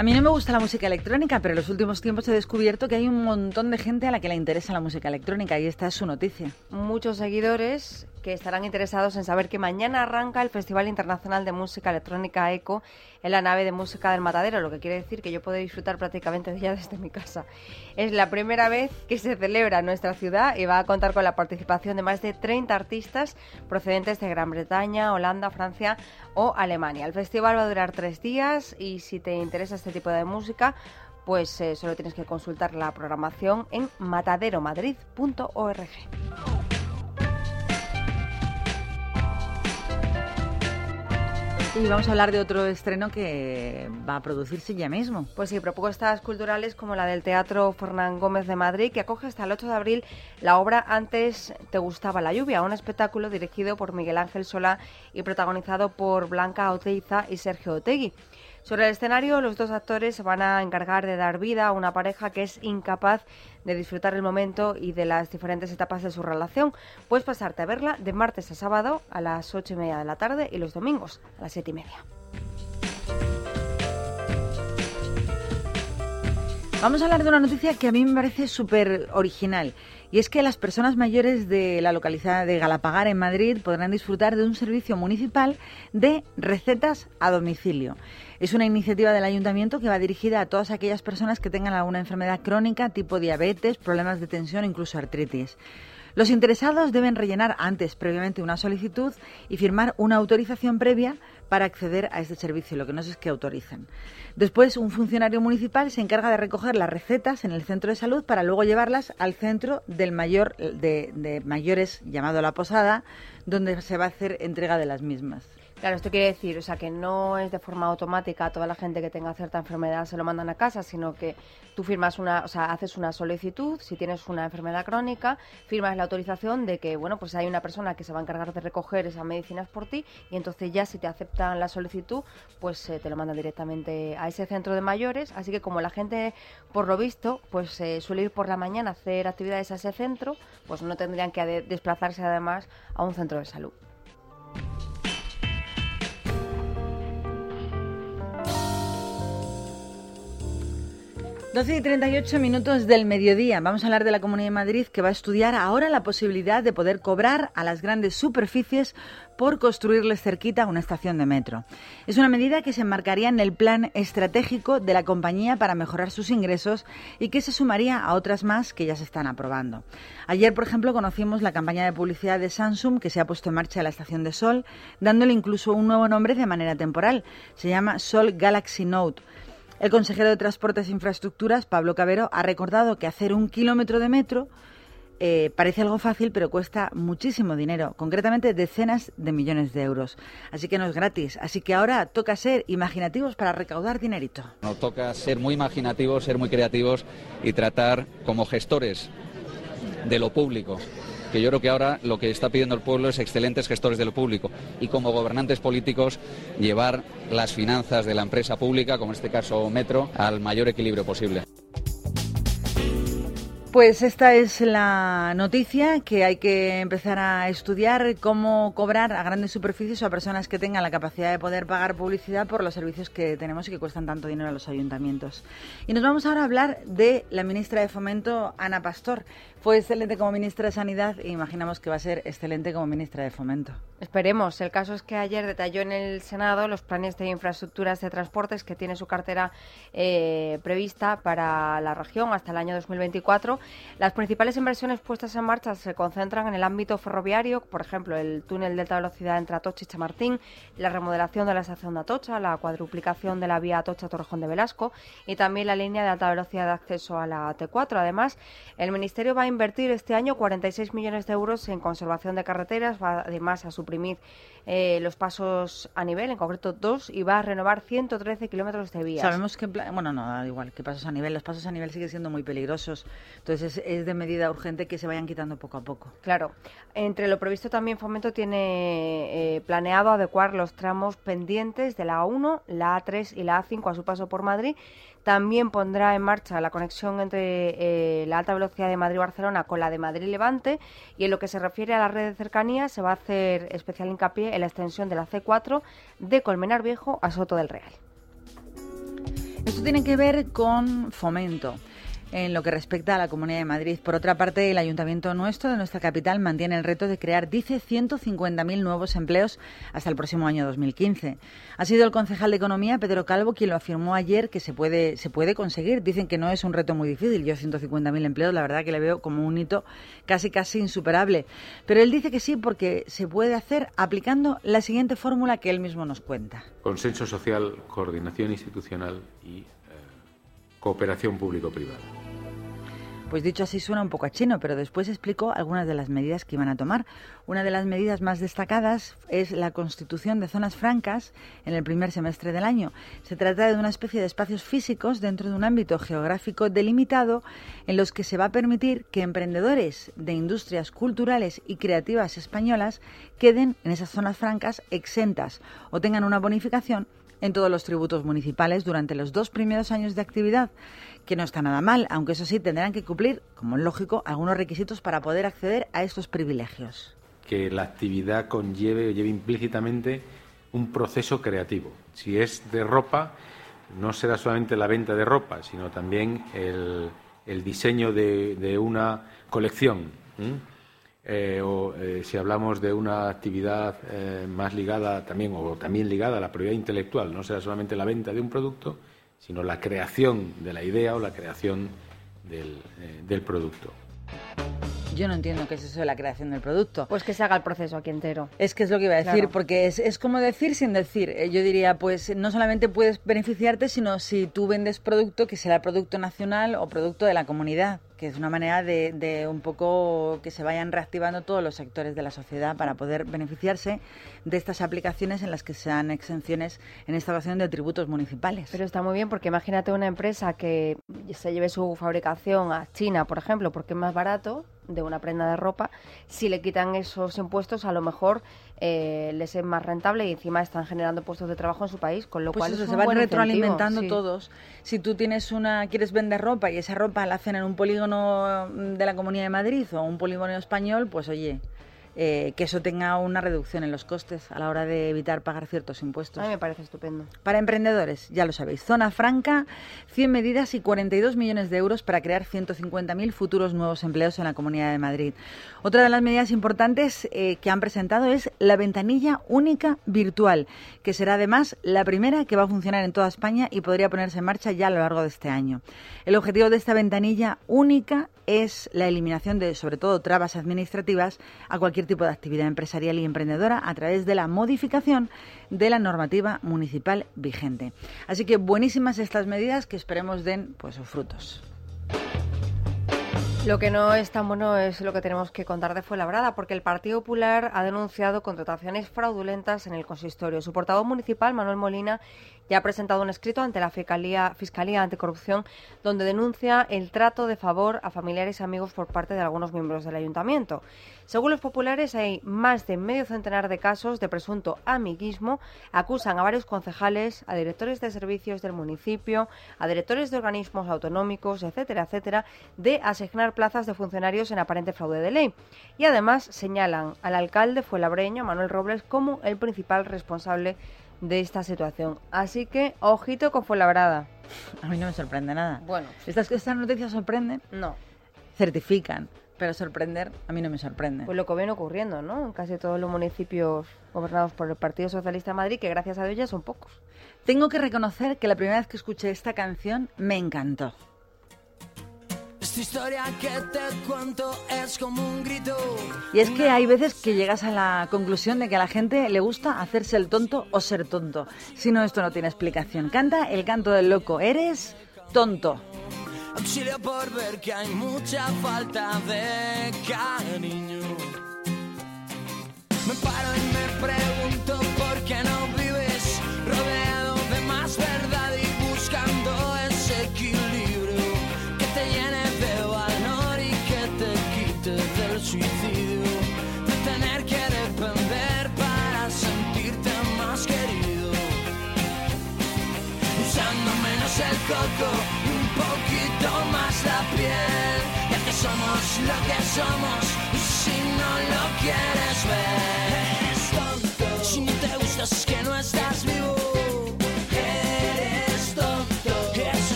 902 050550. A mí no me gusta la música electrónica, pero en los últimos tiempos he descubierto que hay un montón de gente a la que le interesa la música electrónica y esta es su noticia. Muchos seguidores que estarán interesados en saber que mañana arranca el Festival Internacional de Música Electrónica ECO en la nave de música del Matadero, lo que quiere decir que yo puedo disfrutar prácticamente de ella desde mi casa. Es la primera vez que se celebra en nuestra ciudad y va a contar con la participación de más de 30 artistas procedentes de Gran Bretaña, Holanda, Francia o Alemania. El festival va a durar tres días y si te interesa este tipo de música, pues eh, solo tienes que consultar la programación en mataderomadrid.org. Y vamos a hablar de otro estreno que va a producirse ya mismo. Pues sí, propuestas culturales como la del Teatro Fernán Gómez de Madrid, que acoge hasta el 8 de abril la obra Antes te gustaba la lluvia, un espectáculo dirigido por Miguel Ángel Solá y protagonizado por Blanca Oteiza y Sergio Otegui. Sobre el escenario, los dos actores se van a encargar de dar vida a una pareja que es incapaz de disfrutar el momento y de las diferentes etapas de su relación. Puedes pasarte a verla de martes a sábado a las ocho y media de la tarde y los domingos a las siete y media. Vamos a hablar de una noticia que a mí me parece súper original. Y es que las personas mayores de la localidad de Galapagar, en Madrid, podrán disfrutar de un servicio municipal de recetas a domicilio. Es una iniciativa del ayuntamiento que va dirigida a todas aquellas personas que tengan alguna enfermedad crónica, tipo diabetes, problemas de tensión, incluso artritis. Los interesados deben rellenar antes, previamente, una solicitud y firmar una autorización previa para acceder a este servicio. Lo que no es que autoricen. Después, un funcionario municipal se encarga de recoger las recetas en el centro de salud para luego llevarlas al centro del mayor de, de mayores llamado La Posada, donde se va a hacer entrega de las mismas. Claro, esto quiere decir, o sea, que no es de forma automática toda la gente que tenga cierta enfermedad se lo mandan a casa, sino que tú firmas una, o sea, haces una solicitud, si tienes una enfermedad crónica, firmas la autorización de que, bueno, pues hay una persona que se va a encargar de recoger esas medicinas por ti y entonces ya si te aceptan la solicitud, pues eh, te lo mandan directamente a ese centro de mayores, así que como la gente, por lo visto, pues eh, suele ir por la mañana a hacer actividades a ese centro, pues no tendrían que desplazarse además a un centro de salud. 12 y 38 minutos del mediodía. Vamos a hablar de la Comunidad de Madrid que va a estudiar ahora la posibilidad de poder cobrar a las grandes superficies por construirles cerquita una estación de metro. Es una medida que se enmarcaría en el plan estratégico de la compañía para mejorar sus ingresos y que se sumaría a otras más que ya se están aprobando. Ayer, por ejemplo, conocimos la campaña de publicidad de Samsung que se ha puesto en marcha en la estación de Sol, dándole incluso un nuevo nombre de manera temporal. Se llama Sol Galaxy Note. El consejero de Transportes e Infraestructuras, Pablo Cabero, ha recordado que hacer un kilómetro de metro eh, parece algo fácil, pero cuesta muchísimo dinero, concretamente decenas de millones de euros. Así que no es gratis. Así que ahora toca ser imaginativos para recaudar dinerito. Nos toca ser muy imaginativos, ser muy creativos y tratar como gestores de lo público que yo creo que ahora lo que está pidiendo el pueblo es excelentes gestores de lo público y como gobernantes políticos llevar las finanzas de la empresa pública, como en este caso Metro, al mayor equilibrio posible. Pues esta es la noticia que hay que empezar a estudiar cómo cobrar a grandes superficies o a personas que tengan la capacidad de poder pagar publicidad por los servicios que tenemos y que cuestan tanto dinero a los ayuntamientos. Y nos vamos ahora a hablar de la ministra de Fomento, Ana Pastor. Fue excelente como ministra de Sanidad e imaginamos que va a ser excelente como ministra de Fomento. Esperemos. El caso es que ayer detalló en el Senado los planes de infraestructuras de transportes que tiene su cartera eh, prevista para la región hasta el año 2024 Las principales inversiones puestas en marcha se concentran en el ámbito ferroviario, por ejemplo, el túnel de alta velocidad entre Atocha y Chamartín, la remodelación de la estación de Atocha, la cuadruplicación de la vía Atocha-Torrejón de Velasco y también la línea de alta velocidad de acceso a la T4. Además, el Ministerio va a invertir este año 46 millones de euros en conservación de carreteras, va además a suprimir eh, los pasos a nivel, en concreto dos, y va a renovar 113 kilómetros de vías. Sabemos que, bueno, no, da igual, que pasos a nivel, los pasos a nivel siguen siendo muy peligrosos, es, de medida urgente que se vayan quitando poco a poco. Claro, entre lo previsto también Fomento tiene eh, planeado adecuar los tramos pendientes de la A1, la A3 y la A5 a su paso por Madrid también pondrá en marcha la conexión entre eh, la alta velocidad de Madrid-Barcelona con la de Madrid-Levante y en lo que se refiere a la red de cercanía se va a hacer especial hincapié en la extensión de la C4 de Colmenar Viejo a Soto del Real. Esto tiene que ver con fomento en lo que respecta a la Comunidad de Madrid. Por otra parte, el Ayuntamiento nuestro, de nuestra capital, mantiene el reto de crear, dice, 150.000 nuevos empleos hasta el próximo año 2015. Ha sido el concejal de Economía, Pedro Calvo, quien lo afirmó ayer que se puede, se puede conseguir. Dicen que no es un reto muy difícil. Yo 150.000 empleos, la verdad que le veo como un hito casi, casi insuperable. Pero él dice que sí porque se puede hacer aplicando la siguiente fórmula que él mismo nos cuenta. Consenso social, coordinación institucional y eh, cooperación público-privada. Pues dicho así suena un poco a chino, pero después explicó algunas de las medidas que iban a tomar. Una de las medidas más destacadas es la constitución de zonas francas en el primer semestre del año. Se trata de una especie de espacios físicos dentro de un ámbito geográfico delimitado en los que se va a permitir que emprendedores de industrias culturales y creativas españolas queden en esas zonas francas exentas o tengan una bonificación en todos los tributos municipales durante los dos primeros años de actividad, que no está nada mal, aunque eso sí tendrán que cumplir, como es lógico, algunos requisitos para poder acceder a estos privilegios. Que la actividad conlleve o lleve implícitamente un proceso creativo. Si es de ropa, no será solamente la venta de ropa, sino también el, diseño de, una colección. Eh, o eh, si hablamos de una actividad eh, más ligada también o también ligada a la propiedad intelectual, no será solamente la venta de un producto, sino la creación de la idea o la creación del, del producto. Yo no entiendo qué es eso de la creación del producto. Pues que se haga el proceso aquí entero. Es que es lo que iba a decir, porque es, es, como decir sin decir. Yo diría, pues no solamente puedes beneficiarte, sino si tú vendes producto, que será producto nacional o producto de la comunidad que es una manera de, un poco que se vayan reactivando todos los sectores de la sociedad para poder beneficiarse de estas aplicaciones en las que sean exenciones en esta ocasión de tributos municipales. Pero está muy bien porque imagínate una empresa que se lleve su fabricación a China, por ejemplo, porque es más barato de una prenda de ropa, si le quitan esos impuestos, a lo mejor eh, les es más rentable y encima están generando puestos de trabajo en su país, con lo pues cual se van retroalimentando todos. Si tú tienes una, quieres vender ropa y esa ropa la hacen en un polígono de la Comunidad de Madrid o un polígono español, pues oye, eh, que eso tenga una reducción en los costes a la hora de evitar pagar ciertos impuestos. A mí me parece estupendo. Para emprendedores, ya lo sabéis, zona franca, 100 medidas y 42 millones de euros para crear 150.000 futuros nuevos empleos en la Comunidad de Madrid. Otra de las medidas importantes eh, que han presentado es la ventanilla única virtual, que será además la primera que va a funcionar en toda España y podría ponerse en marcha ya a lo largo de este año. El objetivo de esta ventanilla única es la eliminación de, sobre todo, trabas administrativas a cualquier tipo de actividad empresarial y emprendedora a través de la modificación de la normativa municipal vigente. Así que buenísimas estas medidas que esperemos den pues sus frutos. Lo que no es tan bueno es lo que tenemos que contar de Fuenlabrada, porque el Partido Popular ha denunciado contrataciones fraudulentas en el consistorio. Su portavoz municipal, Manuel Molina, ya ha presentado un escrito ante la Fiscalía, Fiscalía Anticorrupción donde denuncia el trato de favor a familiares y amigos por parte de algunos miembros del ayuntamiento. Según los populares, hay más de medio centenar de casos de presunto amiguismo. Acusan a varios concejales, a directores de servicios del municipio, a directores de organismos autonómicos, etcétera, etcétera, de asignar plazas de funcionarios en aparente fraude de ley. Y además señalan al alcalde fuelabreño, Manuel Robles, como el principal responsable de esta situación. Así que, ojito con Fuenlabrada. A mí no me sorprende nada. Bueno. ¿Estas, estas noticias sorprenden? No. Certifican pero sorprender a mí no me sorprende. Pues lo que viene ocurriendo, ¿no? En casi todos los municipios gobernados por el Partido Socialista de Madrid, que gracias a Dios ya son pocos. Tengo que reconocer que la primera vez que escuché esta canción me encantó. Esta historia que te cuento es como un grito. Y es que hay veces que llegas a la conclusión de que a la gente le gusta hacerse el tonto o ser tonto. Si no, esto no tiene explicación. Canta el canto del loco. Eres tonto. Auxilio por ver que hay mucha falta de cariño. Me paro y me pregunto por qué no lo que somos y si no lo quieres ver. Si no te gustas es que no estás vivo.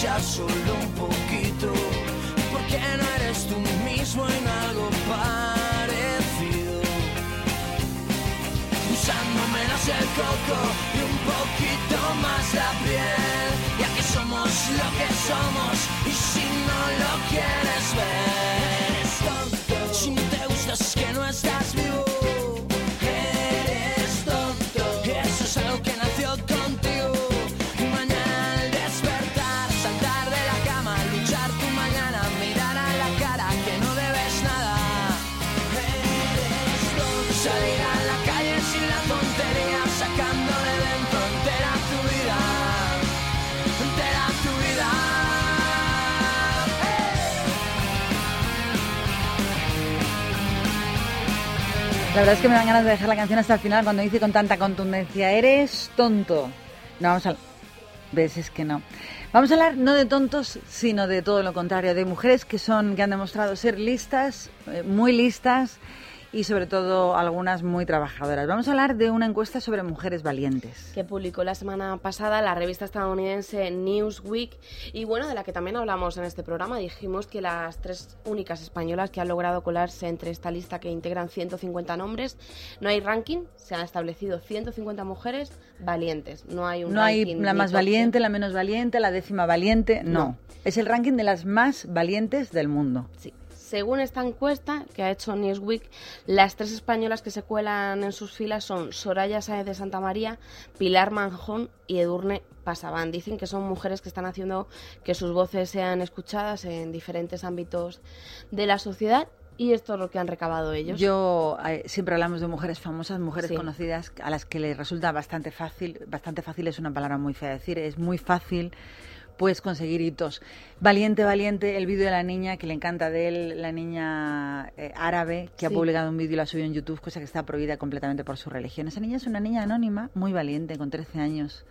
Sea solo un poquito. ¿Y por qué no eres tú mismo en algo parecido? Usando menos el coco y un poquito más la piel. Ya que somos lo que somos y si no lo quieres ver, La verdad es que me dan ganas de dejar la canción hasta el final cuando dice con tanta contundencia, eres tonto. No, vamos a... ¿Ves? Es que no. Vamos a hablar no de tontos, sino de todo lo contrario, de mujeres que son, que han demostrado ser listas, eh, muy listas y sobre todo algunas muy trabajadoras. Vamos a hablar de una encuesta sobre mujeres valientes. que publicó la semana pasada la revista estadounidense Newsweek y bueno, de la que también hablamos en este programa. Dijimos que las tres únicas españolas que han logrado colarse entre esta lista que integran 150 nombres, no hay ranking, se han establecido 150 mujeres valientes. No hay un No hay la más valiente, la menos valiente, la décima valiente, no. No. Es el ranking de las más valientes del mundo. Sí. Según esta encuesta que ha hecho Newsweek, las tres españolas que se cuelan en sus filas son Soraya Sáez de Santa María, Pilar Manjón y Edurne Pasaban. Dicen que son mujeres que están haciendo que sus voces sean escuchadas en diferentes ámbitos de la sociedad y esto es lo que han recabado ellos. Yo eh, siempre hablamos de mujeres famosas, mujeres Sí. conocidas, a las que les resulta bastante fácil, bastante fácil es una palabra muy fea de decir, es muy fácil pues conseguir hitos. Valiente, valiente, el vídeo de la niña que le encanta de él, la niña eh, árabe que ha publicado un vídeo y lo ha subido en YouTube, cosa que está prohibida completamente por su religión. Esa niña es una niña anónima, muy valiente, con 13 años.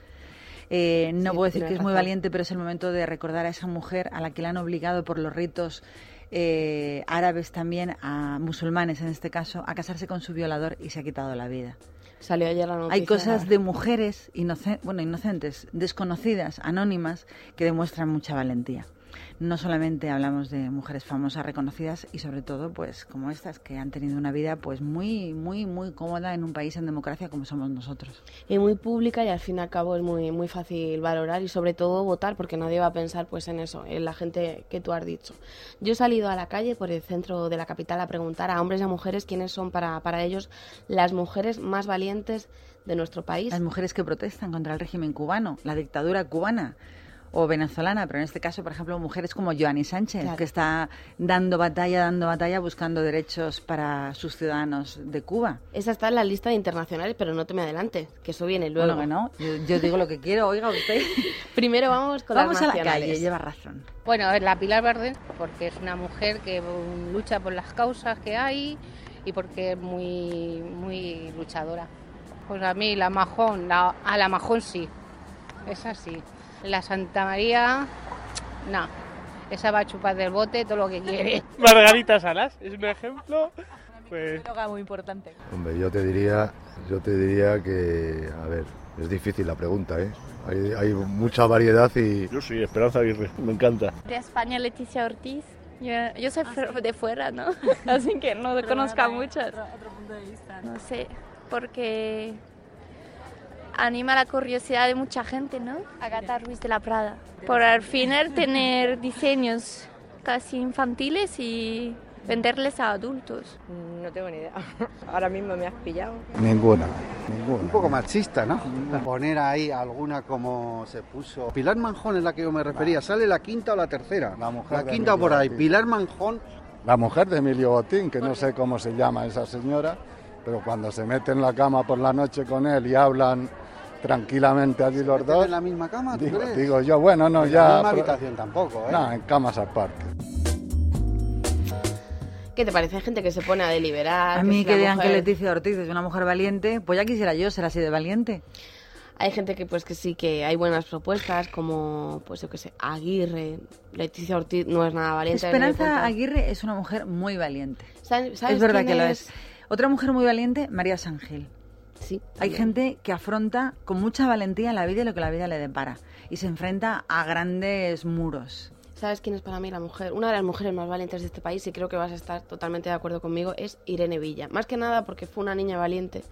Eh, no Sí, puedo decir que es muy valiente, pero es el momento de recordar a esa mujer a la que la han obligado por los ritos eh, árabes también, a musulmanes en este caso, a casarse con su violador y se ha quitado la vida. Salió ayer la noticia. Hay cosas de mujeres bueno, inocentes, desconocidas, anónimas, que demuestran mucha valentía. No solamente hablamos de mujeres famosas, reconocidas y sobre todo, pues como estas que han tenido una vida pues muy, muy, muy cómoda en un país en democracia como somos nosotros. y muy pública y al fin y al cabo es muy muy fácil valorar y sobre todo votar porque nadie va a pensar pues en eso, en la gente que tú has dicho. Yo he salido a la calle por el centro de la capital a preguntar a hombres y a mujeres quiénes son para, para ellos las mujeres más valientes de nuestro país. Las mujeres que protestan contra el régimen cubano, la dictadura cubana o venezolana, pero en este caso, por ejemplo, mujeres como Joanny Sánchez, Claro. que está dando batalla, dando batalla, buscando derechos para sus ciudadanos de Cuba. Esa está en la lista de internacionales, pero no te me adelante, que eso viene luego. Bueno, que no, yo, yo digo lo que quiero, oiga usted. Primero vamos con Vamos las a la calle, lleva razón. Bueno, es la Pilar Verde, porque es una mujer que lucha por las causas que hay y porque es muy, muy luchadora. Pues a mí la Majón, la, a la Majón sí, es así. La Santa María, no. Esa va a chupar del bote todo lo que quiere. Margarita Salas es un ejemplo. Pues... Muy importante. Hombre, yo te diría, yo te diría que, a ver, es difícil la pregunta, ¿eh? Hay, hay mucha variedad y... Yo soy Esperanza Aguirre, me encanta. De España, Leticia Ortiz. Yo, yo soy de fuera, ¿no? Así que no conozco a muchas. Otro, otro punto de vista. No sé, porque anima la curiosidad de mucha gente, ¿no? Agatha Ruiz de la Prada. Por al final tener diseños casi infantiles y venderles a adultos. No tengo ni idea. Ahora mismo me has pillado. Ninguna, ninguna. Un poco machista, ¿no? Poner ahí alguna como se puso. Pilar Manjón es la que yo me refería. ¿Sale la quinta o la tercera? La mujer. La quinta por ahí. Pilar Manjón. La mujer de Emilio Botín, que no sé cómo se llama esa señora, pero cuando se mete en la cama por la noche con él y hablan tranquilamente allí los dos. en la misma cama, ¿tú digo, crees? digo yo, bueno, no, En ya. la misma pero- habitación tampoco, ¿eh? No, en camas aparte. ¿Qué te parece? Hay gente que se pone a deliberar. A mí que una digan que mujer- Leticia Ortiz es una mujer valiente, pues ya quisiera yo ser así de valiente. Hay gente que pues que sí que hay buenas propuestas como pues yo qué sé, Aguirre, Leticia Ortiz no es nada valiente. en. Esperanza Aguirre es una mujer muy valiente. ¿Sabes- sabes Es verdad quién que lo es? Otra mujer muy valiente, María Sangil. Sí. Hay gente que afronta con mucha valentía la vida y lo que la vida le depara. Y se enfrenta a grandes muros. ¿Sabes quién es para mí la mujer? Una de las mujeres más valientes de este país, y creo que vas a estar totalmente de acuerdo conmigo, es Irene Villa. Más que nada porque fue una niña valiente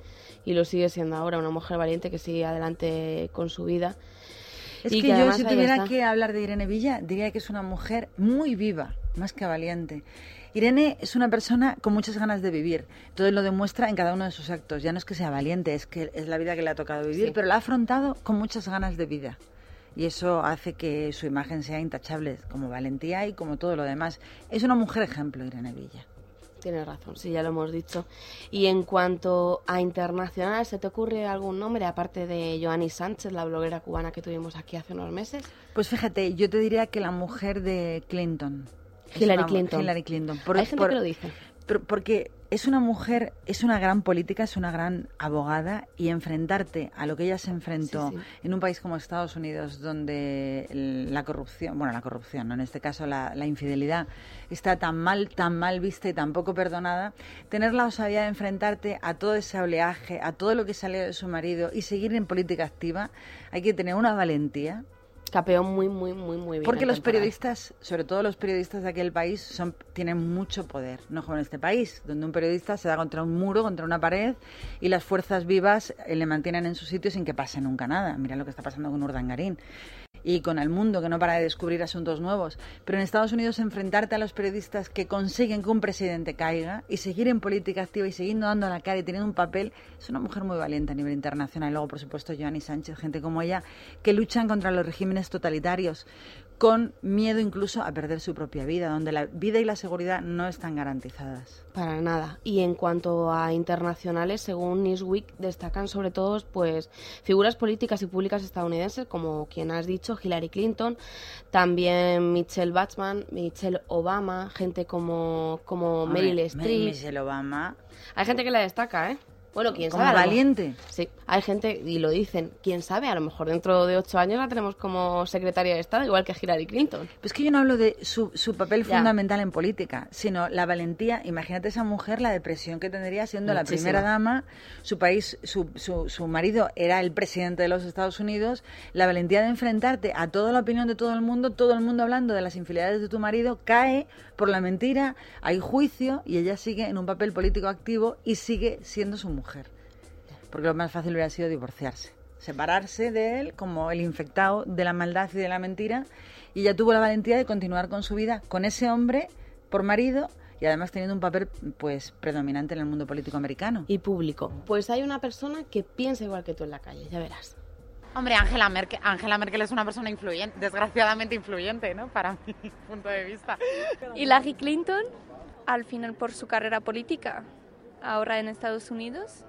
y lo sigue siendo ahora, una mujer valiente que sigue adelante con su vida. Es Y que, yo además si tuviera que hablar de Irene Villa, diría que es una mujer muy viva, más que valiente. Irene es una persona con muchas ganas de vivir. Todo lo demuestra en cada uno de sus actos. Ya no es que sea valiente, es que es la vida que le ha tocado vivir, Sí. pero la ha afrontado con muchas ganas de vida. Y eso hace que su imagen sea intachable, como valentía y como todo lo demás. Es una mujer ejemplo, Irene Villa. Tienes razón, sí, ya lo hemos dicho. Y en cuanto a internacional, ¿se te ocurre algún nombre aparte de Joanny Sánchez, la bloguera cubana que tuvimos aquí hace unos meses? Pues fíjate, yo te diría que la mujer de Clinton. Hillary Clinton. Hillary Clinton. Hay gente que lo dice. por- porque es una mujer, es una gran política, es una gran abogada y enfrentarte a lo que ella se enfrentó Sí, sí. en un país como Estados Unidos donde la corrupción, bueno, la corrupción, ¿no? en este caso la, la infidelidad está tan mal, tan mal vista y tan poco perdonada, tener la osadía de enfrentarte a todo ese oleaje, a todo lo que salió de su marido y seguir en política activa, hay que tener una valentía Capeó muy, muy, muy, muy bien. porque los periodistas, sobre todo los periodistas de aquel país, son, tienen mucho poder. No como en este país, donde un periodista se da contra un muro, contra una pared, y las fuerzas vivas eh, le mantienen en su sitio sin que pase nunca nada. Mira lo que está pasando con Urdangarín. Y con el mundo, que no para de descubrir asuntos nuevos. Pero en Estados Unidos, enfrentarte a los periodistas que consiguen que un presidente caiga y seguir en política activa y seguir dando la cara y teniendo un papel, es una mujer muy valiente a nivel internacional. Y luego, por supuesto, Joanny Sánchez, gente como ella, que luchan contra los regímenes totalitarios, con miedo incluso a perder su propia vida, donde la vida y la seguridad no están garantizadas. Para nada. Y en cuanto a internacionales, según Newsweek, destacan sobre todo pues, figuras políticas y públicas estadounidenses, como quien has dicho, Hillary Clinton, también Michelle Bachmann, Michelle Obama, gente como, como Hombre, Meryl Streep. Michelle Obama. Hay gente que la destaca, ¿eh? Bueno, quién Como sabe. valiente. Sí, hay gente, y lo dicen, quién sabe, a lo mejor dentro de ocho años la tenemos como secretaria de Estado, igual que Hillary Clinton. Pues que yo no hablo de su, su papel Ya. fundamental en política, sino la valentía. Imagínate esa mujer, la depresión que tendría siendo la primera dama, su país, su, su, su marido era el presidente de los Estados Unidos, la valentía de enfrentarte a toda la opinión de todo el mundo, todo el mundo hablando de las infidelidades de tu marido, cae por la mentira, hay juicio y ella sigue en un papel político activo y sigue siendo su mujer. Porque lo más fácil hubiera sido divorciarse, separarse de él como el infectado de la maldad y de la mentira y ella tuvo la valentía de continuar con su vida con ese hombre por marido y además teniendo un papel pues predominante en el mundo político americano. Y público. Pues hay una persona que piensa igual que tú en la calle, ya verás. Hombre, Angela Merkel, Angela Merkel es una persona influyente, desgraciadamente influyente, ¿no? Para mi punto de vista. Hillary Clinton, al final por su carrera política, ahora en Estados Unidos,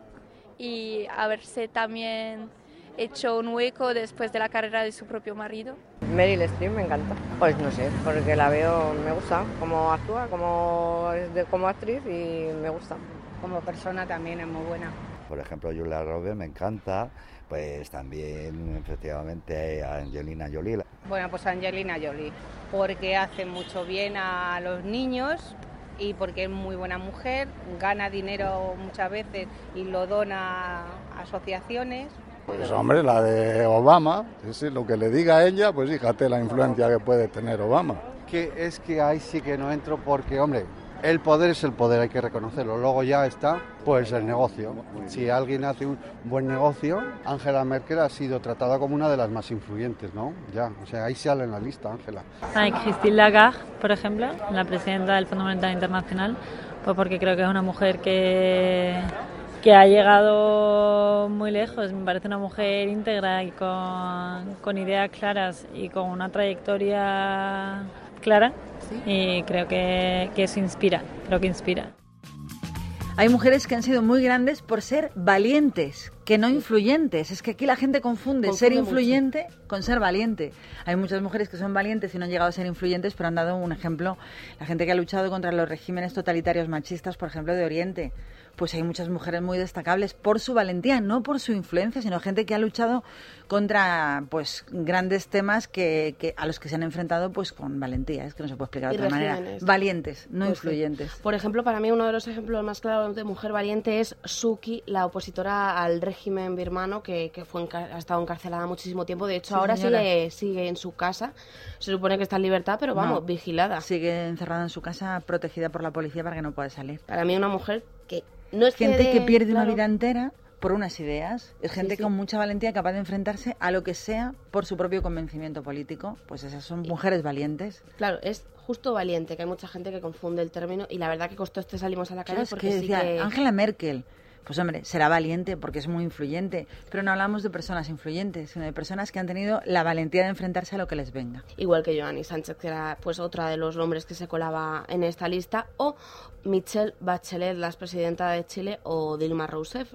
y haberse también hecho un hueco después de la carrera de su propio marido. Meryl Streep me encanta. Pues no sé, porque la veo, me gusta cómo actúa, como, es de- como actriz y me gusta. Como persona también es muy buena. Por ejemplo, Julia Roberts me encanta, pues también efectivamente a Angelina Jolie. Bueno, pues Angelina Jolie, porque hace mucho bien a los niños y porque es muy buena mujer, gana dinero muchas veces y lo dona a asociaciones. Pues hombre, la de Obama, sí, lo que le diga a ella, pues fíjate la influencia que puede tener Obama. Que es que ahí sí que no entro porque, hombre, el poder es el poder, hay que reconocerlo. Luego ya está, pues el negocio. Si alguien hace un buen negocio, Angela Merkel ha sido tratada como una de las más influyentes, ¿no? Ya, o sea, ahí sale en la lista, Angela. Hay Christine Lagarde, por ejemplo, la presidenta del Fondo Monetario Internacional, pues porque creo que es una mujer que que ha llegado muy lejos. Me parece una mujer íntegra y con, con ideas claras y con una trayectoria clara y creo que, que eso inspira, creo que inspira. Hay mujeres que han sido muy grandes por ser valientes, que no influyentes. Es que aquí la gente confunde, Confunde ser mucho. influyente con ser valiente. Hay muchas mujeres que son valientes y no han llegado a ser influyentes, pero han dado un ejemplo. La gente que ha luchado contra los regímenes totalitarios machistas, por ejemplo, de Oriente. Pues hay muchas mujeres muy destacables por su valentía, no por su influencia, sino gente que ha luchado contra pues grandes temas que, que a los que se han enfrentado pues con valentía. Es que no se puede explicar de Y otra manera. Valientes, no Pues sí. influyentes. Por ejemplo, para mí uno de los ejemplos más claros de mujer valiente es Suki, la opositora al régimen birmano que, que fue ha estado encarcelada muchísimo tiempo. De hecho, Sí, ahora señora. sigue, sigue en su casa. Se supone que está en libertad, pero vamos, No. vigilada. Sigue encerrada en su casa, protegida por la policía para que no pueda salir. Para mí una mujer que no es gente que, que, dé- pierde una claro, vida entera por unas ideas. Es Sí, gente sí. con mucha valentía capaz de enfrentarse a lo que sea por su propio convencimiento político. Pues esas son mujeres valientes. Claro, es justo valiente, que hay mucha gente que confunde el término y la verdad que costó este salimos a la calle porque que sí decía que... Angela Merkel. Pues hombre, será valiente porque es muy influyente, pero no hablamos de personas influyentes, sino de personas que han tenido la valentía de enfrentarse a lo que les venga. igual que Joanny Sánchez, que era pues otra de los nombres que se colaba en esta lista, o Michelle Bachelet, la expresidenta de Chile, o Dilma Rousseff,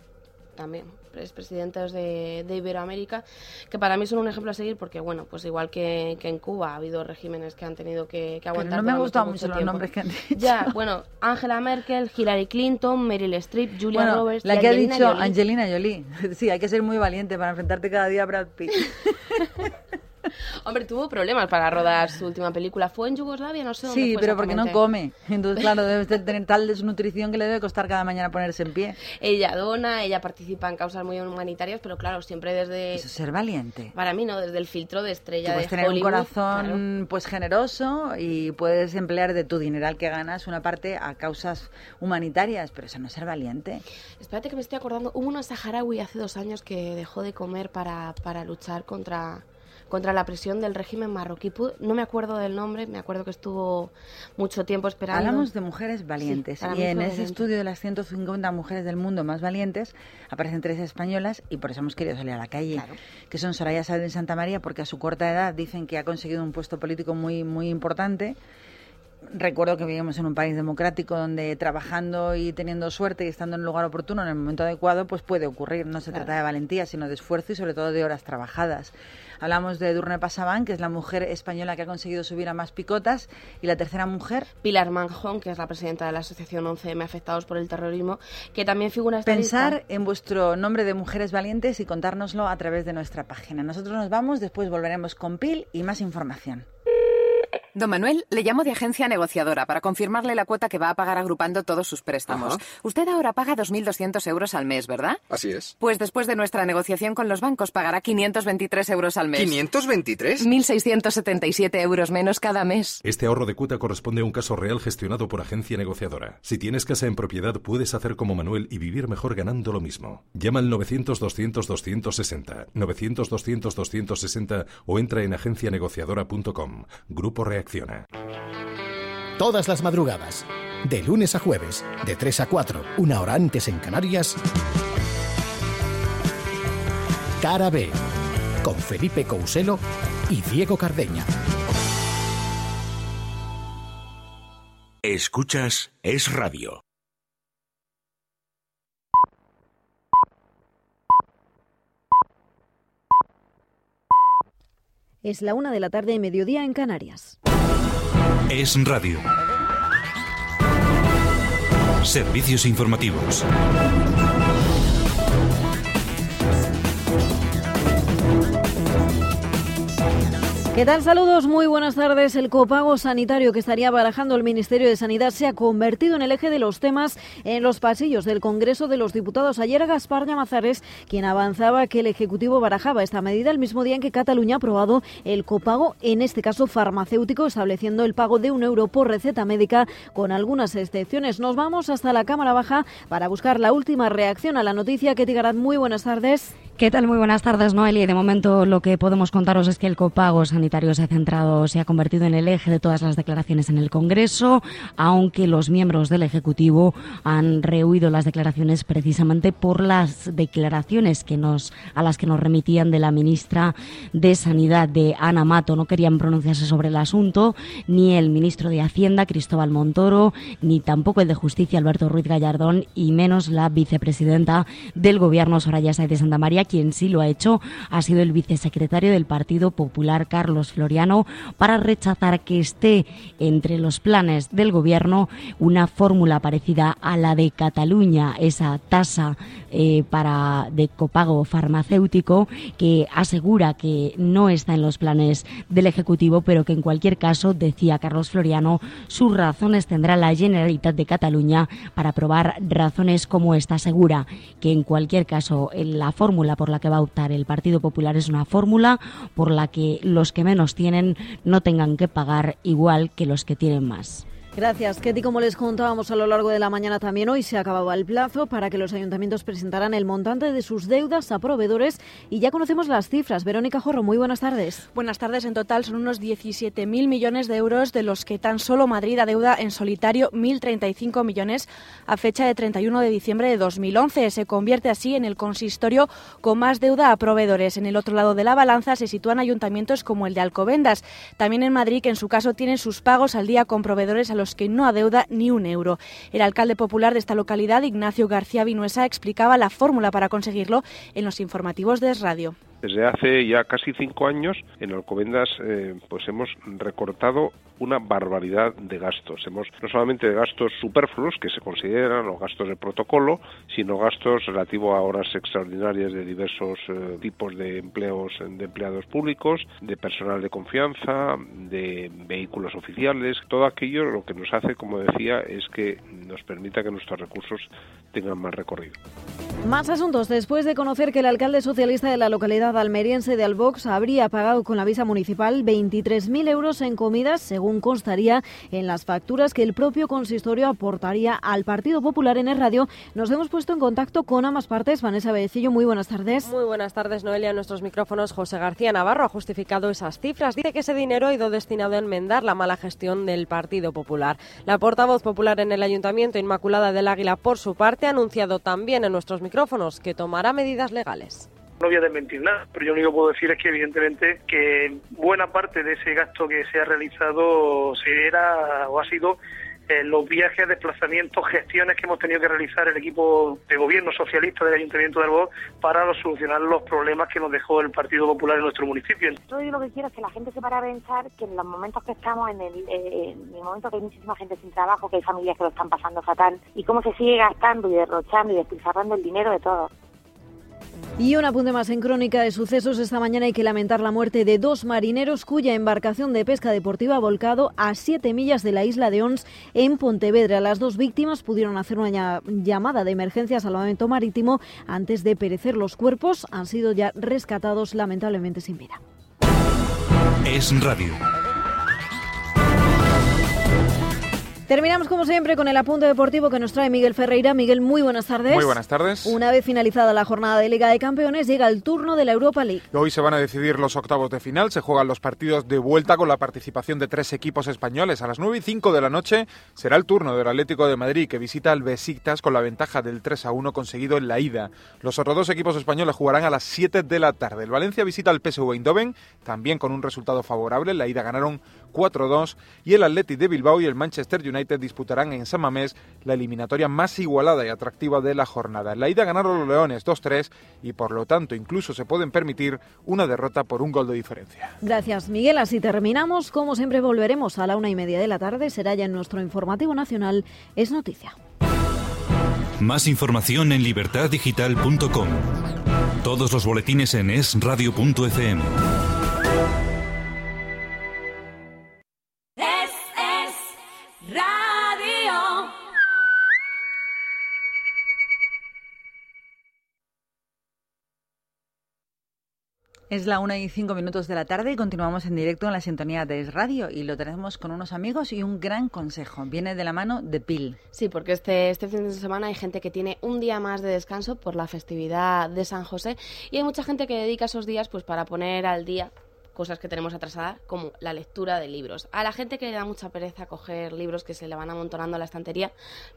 también, expresidentes de, de Iberoamérica, que para mí son un ejemplo a seguir porque, bueno, pues igual que, que en Cuba ha habido regímenes que han tenido que, que Pero aguantar. no me han gustado mucho mucho los tiempo. nombres que han dicho. Ya, bueno, Angela Merkel, Hillary Clinton, Meryl Streep, Julia Bueno, Roberts, la que ha dicho Jolie. Angelina Jolie. Sí, hay que ser muy valiente para enfrentarte cada día a Brad Pitt. Hombre, tuvo problemas para rodar su última película. ¿Fue en Yugoslavia? No sé dónde Sí, fue pero porque no come. Entonces, claro, debe de tener tal desnutrición que le debe costar cada mañana ponerse en pie. Ella dona, ella participa en causas muy humanitarias, pero claro, siempre desde... Eso es ser valiente. Para mí, ¿no? Desde el filtro de Tú estrella puedes de tener un corazón claro. pues generoso y puedes emplear de tu dineral que ganas una parte a causas humanitarias, pero eso no es ser valiente. Espérate que me estoy acordando, hubo una saharaui hace dos años que dejó de comer para, para luchar contra, contra la presión del régimen marroquí. No me acuerdo del nombre, me acuerdo que estuvo mucho tiempo esperando. Hablamos de mujeres valientes Sí, y en ese estudio de las 150 mujeres del mundo más valientes aparecen tres españolas y por eso hemos querido salir a la calle, que son Soraya Sáenz Santa María porque a su corta edad dicen que ha conseguido un puesto político muy muy importante. Recuerdo que vivimos en un país democrático donde trabajando y teniendo suerte y estando en el lugar oportuno en el momento adecuado, pues puede ocurrir. No se Claro. trata de valentía, sino de esfuerzo y sobre todo de horas trabajadas. Hablamos de Durne Pasaban, que es la mujer española que ha conseguido subir a más picotas, y la tercera mujer, Pilar Manjón, que es la presidenta de la asociación 11M Afectados por el Terrorismo, que también figura en esta Pensar lista. en vuestro nombre de mujeres valientes y contárnoslo a través de nuestra página. Nosotros nos vamos, después volveremos con PIL y más información. Don Manuel, le llamo de agencia negociadora para confirmarle la cuota que va a pagar agrupando todos sus préstamos. Ajá. Usted ahora paga 2.200 euros al mes, ¿verdad? Así es. Pues después de nuestra negociación con los bancos pagará 523 euros al mes. ¿523? 1.677 euros menos cada mes. Este ahorro de cuota corresponde a un caso real gestionado por agencia negociadora. Si tienes casa en propiedad, puedes hacer como Manuel y vivir mejor ganando lo mismo. Llama al 900-200-260, 900-200-260 o entra en agencianegociadora.com. Grupo Reacciona. Todas las madrugadas, de lunes a jueves, de 3 a 4, una hora antes en Canarias. Cara B, con Felipe Couselo y Diego Cardeña. Escuchas Es Radio. Es la una de la tarde, mediodía en Canarias. Es Radio. Servicios informativos. ¿Qué tal? Saludos, muy buenas tardes. El copago sanitario que estaría barajando el Ministerio de Sanidad se ha convertido en el eje de los temas en los pasillos del Congreso de los Diputados. Ayer Gaspar Llamazares, quien avanzaba que el Ejecutivo barajaba esta medida el mismo día en que Cataluña ha aprobado el copago, en este caso farmacéutico, estableciendo el pago de un euro por receta médica con algunas excepciones. Nos vamos hasta la Cámara Baja para buscar la última reacción a la noticia. Ketty Garat, muy buenas tardes. ¿Qué tal? Muy buenas tardes, Noelia. De momento lo que podemos contaros es que el copago sanitario se ha centrado, se ha convertido en el eje de todas las declaraciones en el Congreso, aunque los miembros del Ejecutivo han rehuido las declaraciones precisamente por las declaraciones que nos, a las que nos remitían de la ministra de Sanidad, de Ana Mato. No querían pronunciarse sobre el asunto, ni el ministro de Hacienda, Cristóbal Montoro, ni tampoco el de Justicia, Alberto Ruiz Gallardón, y menos la vicepresidenta del Gobierno, Soraya Sáez de Santa María, quien sí lo ha hecho ha sido el vicesecretario del Partido Popular, Carlos Floriano, para rechazar que esté entre los planes del Gobierno una fórmula parecida a la de Cataluña, esa tasa eh, para de copago farmacéutico que asegura que no está en los planes del Ejecutivo, pero que en cualquier caso, decía Carlos Floriano, sus razones tendrá la Generalitat de Cataluña para aprobar razones como esta. Asegura que en cualquier caso la fórmula por la que va a optar el Partido Popular es una fórmula por la que los que menos tienen no tengan que pagar igual que los que tienen más. Gracias, Ketty. Como les contábamos a lo largo de la mañana también, hoy se acababa el plazo para que los ayuntamientos presentaran el montante de sus deudas a proveedores y ya conocemos las cifras. Verónica Jorro, muy buenas tardes. Buenas tardes. En total son unos 17.000 millones de euros, de los que tan solo Madrid adeuda en solitario 1.035 millones a fecha de 31 de diciembre de 2011. Se convierte así en el consistorio con más deuda a proveedores. En el otro lado de la balanza se sitúan ayuntamientos como el de Alcobendas. También en Madrid, que en su caso tienen sus pagos al día con proveedores a los que no adeuda ni un euro. El alcalde popular de esta localidad, Ignacio García Vinuesa, explicaba la fórmula para conseguirlo en los informativos de Radio. Desde hace ya casi cinco años en Alcobendas eh, pues hemos recortado una barbaridad de gastos. Hemos no solamente gastos superfluos que se consideran los gastos de protocolo, sino gastos relativos a horas extraordinarias de diversos eh, tipos de empleos de empleados públicos, de personal de confianza, de vehículos oficiales, todo aquello lo que nos hace, como decía, es que nos permita que nuestros recursos tengan más recorrido. Más asuntos. Después de conocer que el alcalde socialista de la localidad almeriense de Albox habría pagado con la visa municipal 23.000 euros en comidas, según constaría en las facturas que el propio consistorio aportaría al Partido Popular en el radio, nos hemos puesto en contacto con ambas partes. Vanessa Becillo, muy buenas tardes. Muy buenas tardes, Noelia. En nuestros micrófonos, José García Navarro ha justificado esas cifras. Dice que ese dinero ha ido destinado a enmendar la mala gestión del Partido Popular. La portavoz popular en el Ayuntamiento, Inmaculada del Águila, por su parte, ha anunciado también en nuestros micrófonos que tomará medidas legales. No voy a desmentir nada, pero yo lo único que puedo decir es que evidentemente que buena parte de ese gasto que se ha realizado se era o ha sido eh, los viajes, desplazamientos, gestiones que hemos tenido que realizar el equipo de gobierno socialista del Ayuntamiento de Arbós para solucionar los problemas que nos dejó el Partido Popular en nuestro municipio. Yo lo que quiero es que la gente se para a pensar que en los momentos que estamos, en el, eh, en el momento que hay muchísima gente sin trabajo, que hay familias que lo están pasando fatal, y cómo se sigue gastando y derrochando y despilfarrando el dinero de todos. Y un apunte más en crónica de sucesos. Esta mañana hay que lamentar la muerte de dos marineros cuya embarcación de pesca deportiva ha volcado a siete millas de la isla de Ons, en Pontevedra. Las dos víctimas pudieron hacer una llamada de emergencia a salvamento marítimo antes de perecer. Los cuerpos han sido ya rescatados lamentablemente sin vida. Es radio. Terminamos como siempre con el apunte deportivo que nos trae Miguel Ferreira. Miguel, muy buenas tardes. Muy buenas tardes. Una vez finalizada la jornada de Liga de Campeones, llega el turno de la Europa League. Hoy se van a decidir los octavos de final. Se juegan los partidos de vuelta con la participación de tres equipos españoles. A las 9 y 5 de la noche será el turno del Atlético de Madrid que visita al Besiktas con la ventaja del 3 a 1 conseguido en la ida. Los otros dos equipos españoles jugarán a las 7 de la tarde. El Valencia visita al PSV Eindhoven también con un resultado favorable. En la ida ganaron 4-2 y el Athletic de Bilbao y el Manchester United disputarán en San Mamés la eliminatoria más igualada y atractiva de la jornada. En la ida ganaron los Leones 2-3 y por lo tanto incluso se pueden permitir una derrota por un gol de diferencia. Gracias Miguel, así terminamos. Como siempre volveremos a la una y media de la tarde, será ya en nuestro informativo nacional Es Noticia. Más información en libertaddigital.com. Todos los boletines en esradio.fm. Es la una y cinco minutos de la tarde y continuamos en directo en la sintonía de Radio y lo tenemos con unos amigos y un gran consejo. Viene de la mano de Pil. Sí, porque este, este fin de semana hay gente que tiene un día más de descanso por la festividad de San José y hay mucha gente que dedica esos días pues para poner al día cosas que tenemos atrasadas, como la lectura de libros. A la gente que le da mucha pereza coger libros que se le van amontonando a la estantería,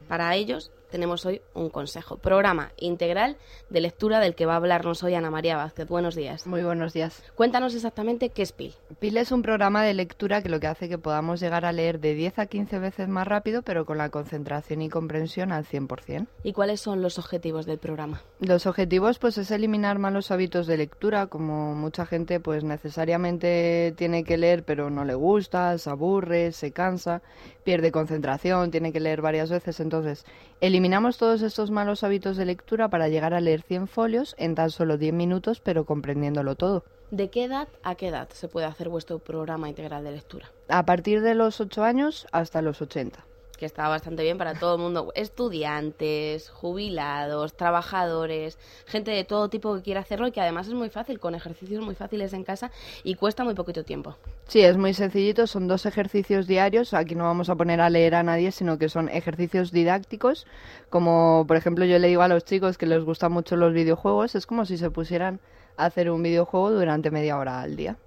para ellos tenemos hoy un consejo. Programa integral de lectura del que va a hablarnos hoy Ana María Vázquez. Buenos días. Muy buenos días. Cuéntanos exactamente qué es PIL. PIL es un programa de lectura que lo que hace que podamos llegar a leer de 10 a 15 veces más rápido, pero con la concentración y comprensión al 100%. ¿Y cuáles son los objetivos del programa? Los objetivos pues es eliminar malos hábitos de lectura, como mucha gente pues necesariamente tiene que leer pero no le gusta, se aburre, se cansa, pierde concentración, tiene que leer varias veces, entonces Eliminamos todos estos malos hábitos de lectura para llegar a leer 100 folios en tan solo 10 minutos, pero comprendiéndolo todo. ¿De qué edad a qué edad se puede hacer vuestro programa integral de lectura? A partir de los 8 años hasta los 80 que está bastante bien para todo el mundo, estudiantes, jubilados, trabajadores, gente de todo tipo que quiera hacerlo y que además es muy fácil, con ejercicios muy fáciles en casa y cuesta muy poquito tiempo. Sí, es muy sencillito, son dos ejercicios diarios, aquí no vamos a poner a leer a nadie, sino que son ejercicios didácticos, como por ejemplo yo le digo a los chicos que les gustan mucho los videojuegos, es como si se pusieran a hacer un videojuego durante media hora al día.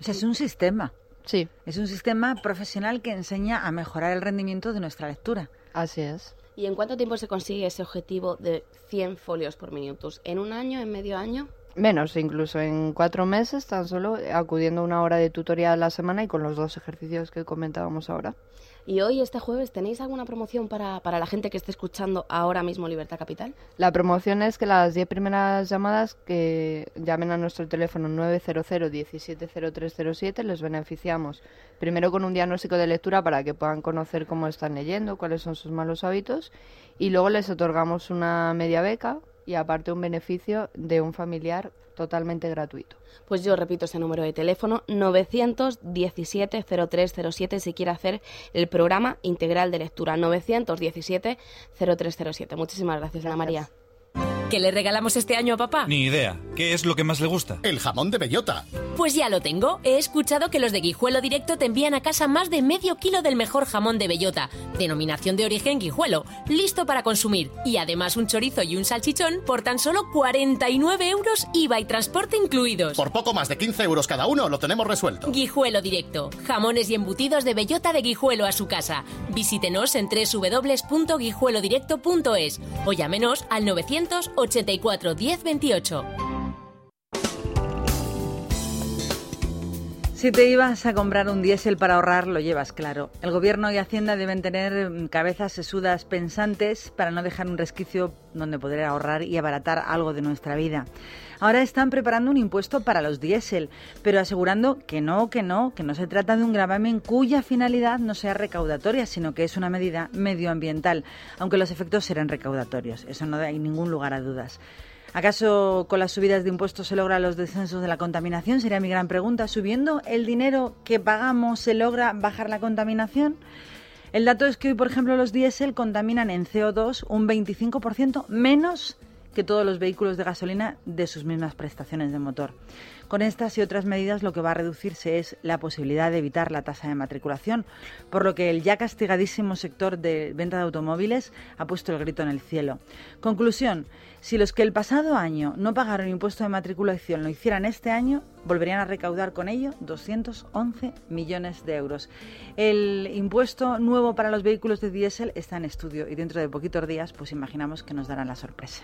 O sea, es un sistema. Sí. Es un sistema profesional que enseña a mejorar el rendimiento de nuestra lectura. Así es. ¿Y en cuánto tiempo se consigue ese objetivo de 100 folios por minuto? ¿En un año, en medio año? Menos, incluso en cuatro meses, tan solo acudiendo a una hora de tutorial a la semana y con los dos ejercicios que comentábamos ahora. Y hoy, este jueves, ¿tenéis alguna promoción para, para la gente que esté escuchando ahora mismo Libertad Capital? La promoción es que las 10 primeras llamadas que llamen a nuestro teléfono 900 170307 les beneficiamos primero con un diagnóstico de lectura para que puedan conocer cómo están leyendo, cuáles son sus malos hábitos y luego les otorgamos una media beca y aparte un beneficio de un familiar totalmente gratuito. Pues yo repito ese número de teléfono 917-0307 si quiere hacer el programa integral de lectura 917-0307. Muchísimas gracias, Ana María. ¿Qué le regalamos este año a papá? Ni idea. ¿Qué es lo que más le gusta? El jamón de bellota. Pues ya lo tengo. He escuchado que los de Guijuelo Directo te envían a casa más de medio kilo del mejor jamón de bellota, denominación de origen Guijuelo, listo para consumir. Y además un chorizo y un salchichón por tan solo 49 euros IVA y transporte incluidos. Por poco más de 15 euros cada uno lo tenemos resuelto. Guijuelo Directo. Jamones y embutidos de bellota de Guijuelo a su casa. Visítenos en www.guijuelodirecto.es o llámenos al 900 84 10 28. Si te ibas a comprar un diésel para ahorrar, lo llevas claro. El Gobierno y Hacienda deben tener mm, cabezas sesudas pensantes para no dejar un resquicio donde poder ahorrar y abaratar algo de nuestra vida. Ahora están preparando un impuesto para los diésel, pero asegurando que no, que no, que no se trata de un gravamen cuya finalidad no sea recaudatoria, sino que es una medida medioambiental, aunque los efectos serán recaudatorios. Eso no hay ningún lugar a dudas. ¿Acaso con las subidas de impuestos se logran los descensos de la contaminación? Sería mi gran pregunta. ¿Subiendo el dinero que pagamos se logra bajar la contaminación? El dato es que hoy, por ejemplo, los diésel contaminan en CO2 un 25% menos que todos los vehículos de gasolina de sus mismas prestaciones de motor. Con estas y otras medidas lo que va a reducirse es la posibilidad de evitar la tasa de matriculación, por lo que el ya castigadísimo sector de venta de automóviles ha puesto el grito en el cielo. Conclusión, si los que el pasado año no pagaron impuesto de matriculación lo hicieran este año, volverían a recaudar con ello 211 millones de euros. El impuesto nuevo para los vehículos de diésel está en estudio y dentro de poquitos días pues imaginamos que nos darán la sorpresa.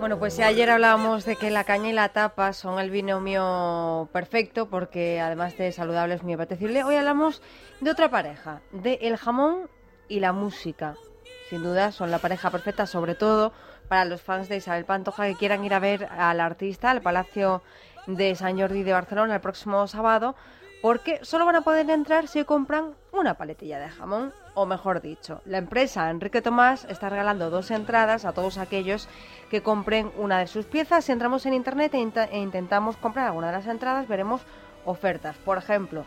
Bueno, pues ayer hablábamos de que la caña y la tapa son el binomio perfecto porque además de saludable es muy apetecible. Hoy hablamos de otra pareja, de el jamón y la música. Sin duda son la pareja perfecta, sobre todo para los fans de Isabel Pantoja que quieran ir a ver al artista al Palacio de San Jordi de Barcelona el próximo sábado porque solo van a poder entrar si compran una paletilla de jamón, o mejor dicho, la empresa Enrique Tomás está regalando dos entradas a todos aquellos que compren una de sus piezas. Si entramos en internet e, e intentamos comprar alguna de las entradas, veremos ofertas. Por ejemplo,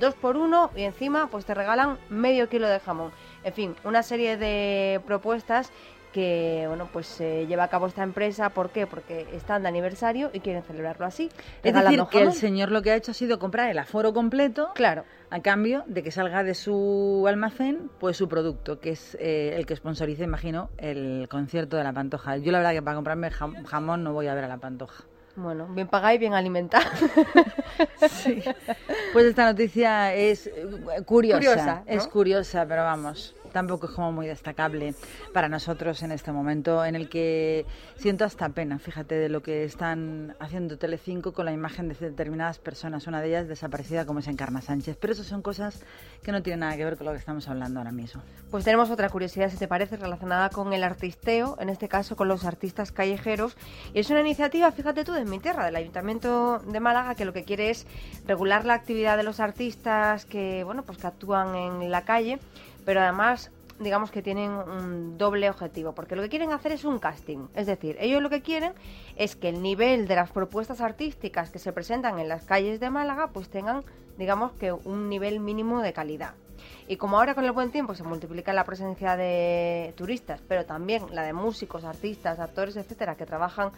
dos por uno y encima pues te regalan medio kilo de jamón. En fin, una serie de propuestas que bueno pues se lleva a cabo esta empresa. ¿por qué? porque están de aniversario y quieren celebrarlo así. Es decir que el señor lo que ha hecho ha sido comprar el aforo completo claro. a cambio de que salga de su almacén pues su producto que es eh, el que sponsoriza imagino el concierto de la Pantoja. Yo la verdad que para comprarme jamón no voy a ver a la Pantoja. Bueno, bien pagada y bien alimentada. sí. Pues esta noticia es eh, curiosa, es curiosa, pero vamos, tampoco es como muy destacable para nosotros en este momento en el que siento hasta pena, fíjate, de lo que están haciendo Telecinco con la imagen de determinadas personas, una de ellas desaparecida como es Encarna Sánchez. Pero eso son cosas que no tienen nada que ver con lo que estamos hablando ahora mismo. Pues tenemos otra curiosidad, si te parece, relacionada con el artisteo, en este caso con los artistas callejeros. Y es una iniciativa, fíjate tú, de mi tierra, del Ayuntamiento de Málaga, que lo que quiere es regular la actividad de los artistas que, bueno, pues que actúan en la calle pero además digamos que tienen un doble objetivo, porque lo que quieren hacer es un casting. Es decir, ellos lo que quieren es que el nivel de las propuestas artísticas que se presentan en las calles de Málaga, pues tengan, digamos que un nivel mínimo de calidad. Y como ahora con el buen tiempo se multiplica la presencia de turistas, pero también la de músicos, artistas, actores, etcétera, que trabajan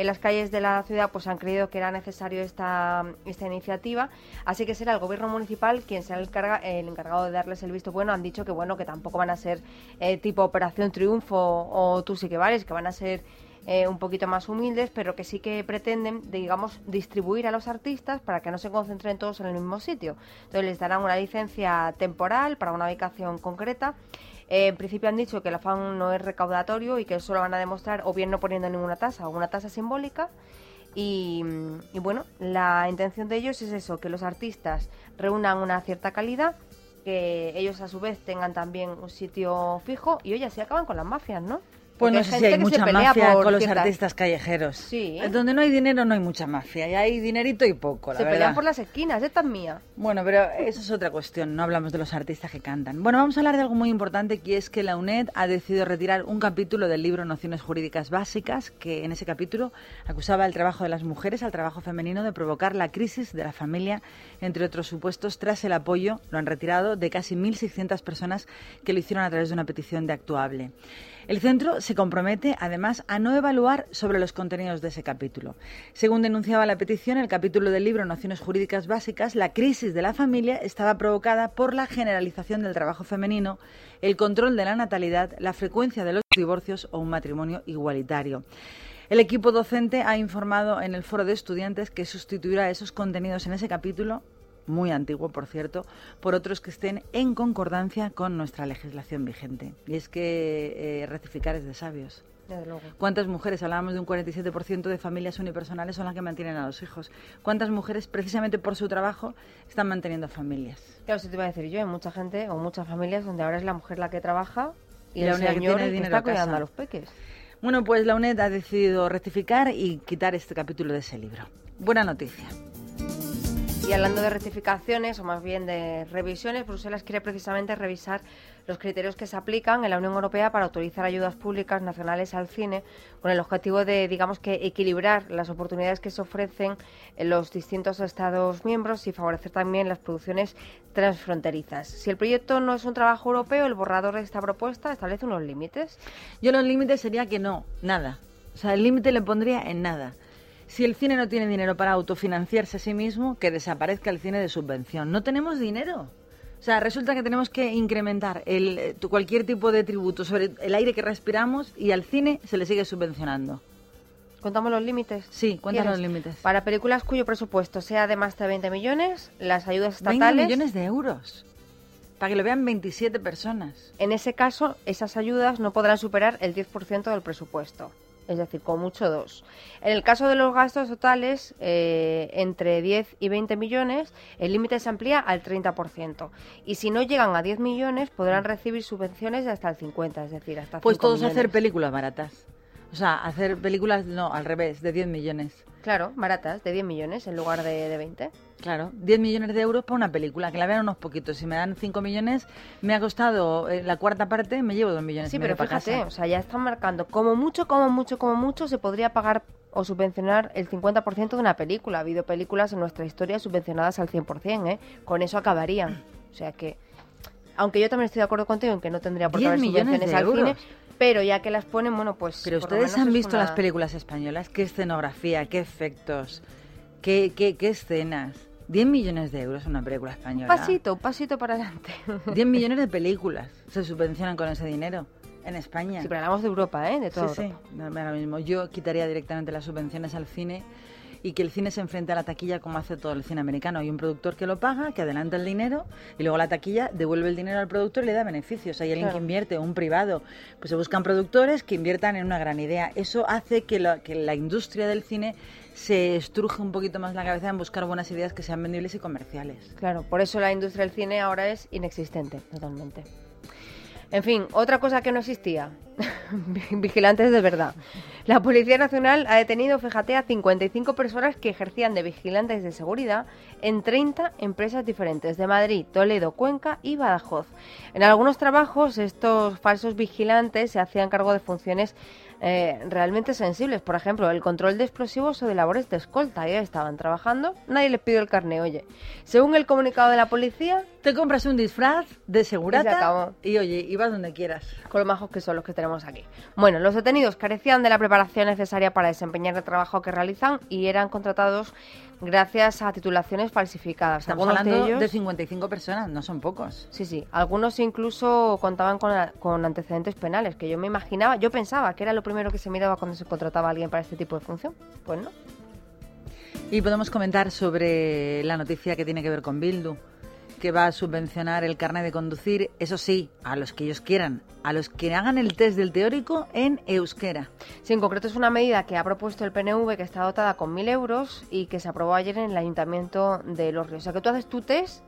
en las calles de la ciudad pues han creído que era necesario esta, esta iniciativa, así que será el gobierno municipal quien sea el, encargado de darles el visto bueno. Han dicho que bueno que tampoco van a ser eh, tipo Operación Triunfo o Tú sí que vales, que van a ser eh, un poquito más humildes, pero que sí que pretenden, digamos, distribuir a los artistas para que no se concentren todos en el mismo sitio. Entonces les darán una licencia temporal para una ubicación concreta eh, en principio han dicho que el afán no es recaudatorio y que eso lo van a demostrar o bien no poniendo ninguna tasa o una tasa simbólica. Y, bueno, la intención de ellos es eso, que los artistas reúnan una cierta calidad, que ellos a su vez tengan también un sitio fijo y oye, así acaban con las mafias, ¿no? Pues no sé si hay mucha mafia con los artistas callejeros. Sí. Donde no hay dinero no hay mucha mafia. Y hay dinerito y poco, la Se pelean por las esquinas, esta es mía. Bueno, pero eso es otra cuestión. No hablamos de los artistas que cantan. Bueno, vamos a hablar de algo muy importante que es que la UNED ha decidido retirar un capítulo del libro Nociones Jurídicas Básicas, que en ese capítulo acusaba al trabajo de las mujeres, al trabajo femenino, de provocar la crisis de la familia, entre otros supuestos, tras el apoyo, lo han retirado, de casi 1.600 personas que lo hicieron a través de una petición de actuable. El centro se compromete, además, a no evaluar sobre los contenidos de ese capítulo. Según denunciaba la petición, el capítulo del libro Nociones Jurídicas Básicas, la crisis de la familia estaba provocada por la generalización del trabajo femenino, el control de la natalidad, la frecuencia de los divorcios o un matrimonio igualitario. El equipo docente ha informado en el foro de estudiantes que sustituirá esos contenidos en ese capítulo muy antiguo, por cierto, por otros que estén en concordancia con nuestra legislación vigente. Y es que eh, rectificar es de sabios. ¿Cuántas mujeres, hablábamos de un 47% de familias unipersonales, son las que mantienen a los hijos? ¿Cuántas mujeres, precisamente por su trabajo, están manteniendo familias? Claro, eso te iba a decir yo, hay mucha gente o muchas familias donde ahora es la mujer la que trabaja y la el señor que, está cuidando a los peques. Bueno, pues la UNED ha decidido rectificar y quitar este capítulo de ese libro. Buena noticia. Y hablando de rectificaciones, o más bien de revisiones, Bruselas quiere precisamente revisar los criterios que se aplican en la Unión Europea para autorizar ayudas públicas nacionales al cine, con el objetivo de, digamos que, equilibrar las oportunidades que se ofrecen en los distintos Estados miembros y favorecer también las producciones transfronterizas. Si el proyecto no es un trabajo europeo, el borrador de esta propuesta establece unos límites. Yo los límites sería que no, nada. O sea, el límite le pondría en nada. Si el cine no tiene dinero para autofinanciarse a sí mismo, que desaparezca el cine de subvención. No tenemos dinero. O sea, resulta que tenemos que incrementar el, eh, cualquier tipo de tributo sobre el aire que respiramos y al cine se le sigue subvencionando. ¿Contamos los límites? Sí, cuéntanos los límites. Para películas cuyo presupuesto sea de más de 20 millones, las ayudas estatales... 20 millones de euros. Para que lo vean 27 personas. En ese caso, esas ayudas no podrán superar el 10% del presupuesto es decir, con mucho dos. En el caso de los gastos totales, eh, entre 10 y 20 millones, el límite se amplía al 30%. Y si no llegan a 10 millones, podrán recibir subvenciones de hasta el 50, es decir, hasta Pues todos hacer películas baratas. O sea, hacer películas, no, al revés, de 10 millones. Claro, baratas, de 10 millones en lugar de, de 20. Claro, 10 millones de euros para una película, que la vean unos poquitos. Si me dan 5 millones, me ha costado eh, la cuarta parte, me llevo 2 millones. Sí, pero fíjate, casa. o sea, ya están marcando como mucho, como mucho, como mucho se podría pagar o subvencionar el 50% de una película. Ha habido películas en nuestra historia subvencionadas al 100%, ¿eh? Con eso acabarían. O sea que, aunque yo también estoy de acuerdo contigo en que no tendría por qué 10 haber subvenciones de al euros. cine, pero ya que las ponen, bueno, pues... Pero ustedes han visto una- las películas españolas, qué escenografía, qué efectos, qué, qué, qué escenas. 10 millones de euros una película Un española. pasito, un pasito para adelante. 10 millones de películas se subvencionan con ese dinero en España. Sí, pero hablamos de Europa, ¿eh? De toda sí, Europa. sí, ahora mismo. Yo quitaría directamente las subvenciones al cine y que el cine se enfrente a la taquilla como hace todo el cine americano. Hay un productor que lo paga, que adelanta el dinero y luego la taquilla devuelve el dinero al productor y le da beneficios. Hay alguien Claro. que invierte, un privado. Pues se buscan productores que inviertan en una gran idea. Eso hace que que la industria del cine se estruje un poquito más la cabeza en buscar buenas ideas que sean vendibles y comerciales. Claro, por eso la industria del cine ahora es inexistente, totalmente. En fin, otra cosa que no existía, vigilantes de verdad. La Policía Nacional ha detenido, fíjate, a 55 personas que ejercían de vigilantes de seguridad en 30 empresas diferentes de Madrid, Toledo, Cuenca y Badajoz. En algunos trabajos estos falsos vigilantes se hacían cargo de funciones eh, realmente sensibles, por ejemplo, el control de explosivos o de labores de escolta. Ya estaban trabajando, nadie les pidió el carné, oye. Según el comunicado de la policía, Te compras un disfraz de Y se segurata acabó. y, oye, y vas donde quieras. con lo majos que son los que tenemos aquí. Bueno, los detenidos carecían de la preparación necesaria para desempeñar el trabajo que realizan y eran contratados gracias a titulaciones falsificadas. Estamos Algunos hablando de ellos, de 55 personas, no son pocos. sí, sí, algunos incluso contaban con, con antecedentes penales, que yo me imaginaba, yo pensaba que era lo primero que se miraba cuando se contrataba a alguien para este tipo de función. Pues no. Y podemos comentar sobre la noticia que tiene que ver con Bildu, que va a subvencionar el carnet de conducir, eso sí, a los que ellos quieran, a los que hagan el test del teórico en euskera. Sí, en concreto es una medida que ha propuesto el PNV que está dotada con 1.000 euros y que se aprobó ayer en el Ayuntamiento de Los Ríos. O sea, que tú haces tu test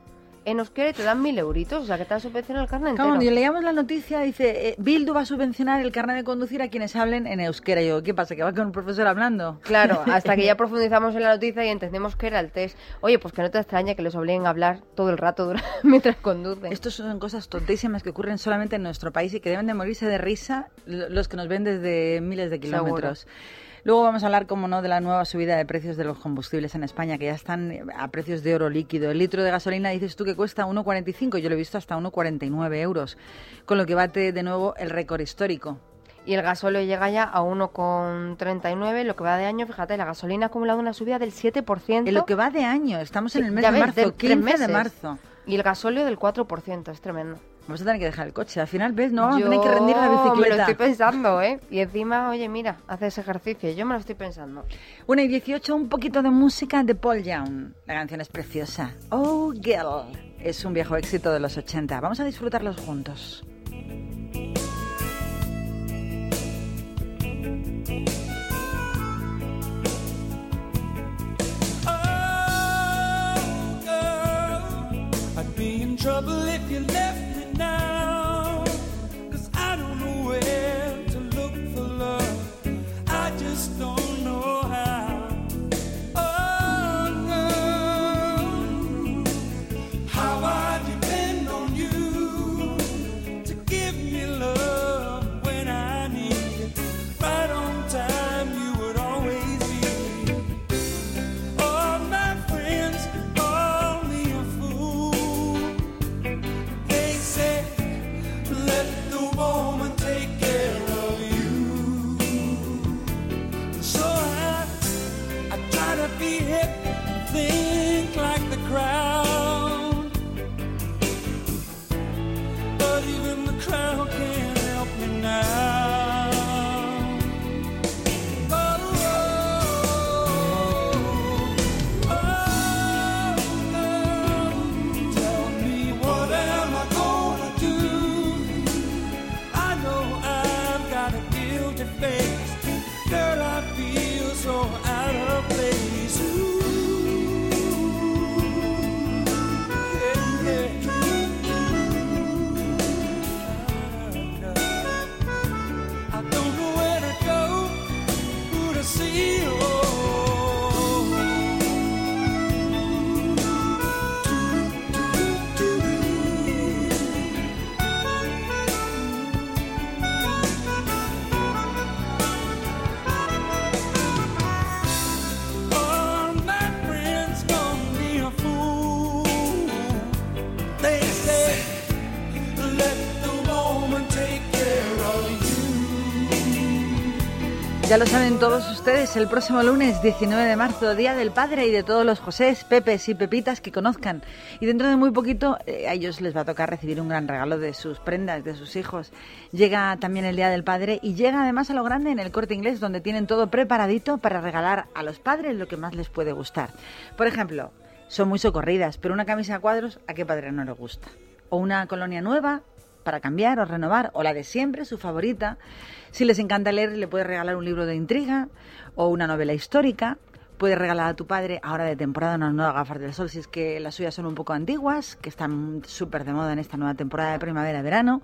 en euskera te dan 1.000 euritos, o sea, que te dan subvencionado el carnet Claro, entero. cuando leíamos la noticia, dice, eh, Bildu va a subvencionar el carnet de conducir a quienes hablen en euskera. Y yo, ¿qué pasa? ¿Que va con un profesor hablando? Claro, hasta que ya profundizamos en la noticia y entendemos que era el test. Oye, pues que no te extraña que les obliguen a hablar todo el rato mientras conducen. Estos son cosas tontísimas que ocurren solamente en nuestro país y que deben de morirse de risa lo- los que nos ven desde miles de kilómetros. Luego vamos a hablar, como no, de la nueva subida de precios de los combustibles en España, que ya están a precios de oro líquido. El litro de gasolina dices tú que cuesta 1,45, yo lo he visto hasta 1,49 euros, con lo que bate de nuevo el récord histórico. Y el gasóleo llega ya a 1,39, lo que va de año, fíjate, la gasolina ha acumulado una subida del 7%. En lo que va de año, estamos en el mes de ves, marzo, de tres 15 de meses. marzo. Y el gasóleo del 4%, es tremendo. Vamos a tener que dejar el coche. Al final, ¿ves? No vamos Yo a tener que rendir la me lo bicicleta. estoy pensando, ¿eh? Y encima, oye, mira, haces ejercicio. Yo me lo estoy pensando. 1 y 18, un poquito de música de Paul Young. La canción es preciosa. Oh, Girl. Es un viejo éxito de los 80. Vamos a disfrutarlos juntos. I'd be in trouble if you left i just don't Ya lo saben todos ustedes, el próximo lunes 19 de marzo, Día del Padre y de todos los Josés, Pepes y Pepitas que conozcan. Y dentro de muy poquito eh, a ellos les va a tocar recibir un gran regalo de sus prendas, de sus hijos. Llega también el Día del Padre y llega además a lo grande en el corte inglés donde tienen todo preparadito para regalar a los padres lo que más les puede gustar. Por ejemplo, son muy socorridas, pero una camisa a cuadros, ¿a qué padre no le gusta? O una colonia nueva para cambiar o renovar, o la de siempre, su favorita. Si les encanta leer, le puedes regalar un libro de intriga o una novela histórica. Puedes regalar a tu padre, ahora de temporada, unas nuevas gafas del sol, si es que las suyas son un poco antiguas, que están súper de moda en esta nueva temporada de primavera-verano.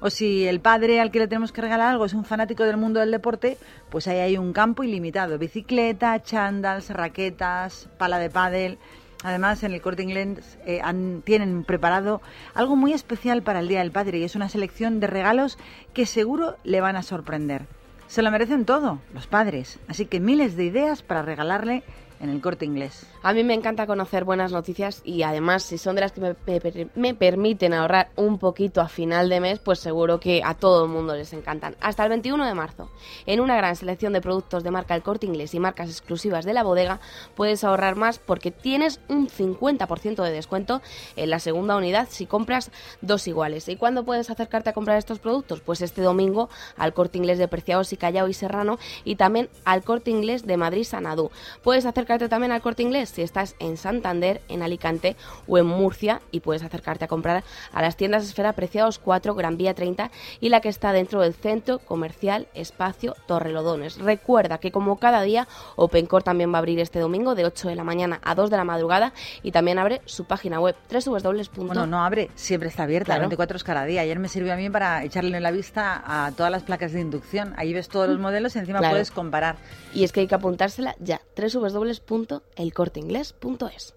O si el padre al que le tenemos que regalar algo es un fanático del mundo del deporte, pues ahí hay un campo ilimitado. Bicicleta, chandals, raquetas, pala de pádel. Además, en el corte inglés eh, han- tienen preparado algo muy especial para el Día del Padre y es una selección de regalos que seguro le van a sorprender. Se lo merecen todo, los padres. Así que miles de ideas para regalarle en el corte inglés. A mí me encanta conocer buenas noticias y además si son de las que me, me- me permiten ahorrar un poquito a final de mes, pues seguro que a todo el mundo les encantan. Hasta el 21 de marzo, en una gran selección de productos de marca El Corte Inglés y marcas exclusivas de la bodega, puedes ahorrar más porque tienes un 50% de descuento en la segunda unidad si compras dos iguales. ¿Y cuándo puedes acercarte a comprar estos productos? Pues este domingo al Corte Inglés de Preciados y Callao y Serrano y también al Corte Inglés de Madrid Sanadú. Puedes acercarte también al Corte Inglés si estás en Santander, en Alicante o en Murcia y puedes acercarte a comprar a las tiendas Esfera Preciados 4, Gran Vía 30 y la que está dentro del Centro Comercial Espacio Torrelodones. Recuerda que como cada día OpenCore también va a abrir este domingo de 8 de la mañana a 2 de la madrugada y también abre su página web www. Bueno, no abre, siempre está abierta, Claro. 24 horas cada día. Ayer me sirvió a mí para echarle la vista a todas las placas de inducción. Ahí ves todos los modelos y encima Claro. puedes comparar. Y es que hay que apuntársela ya www.elcorteinglés.es.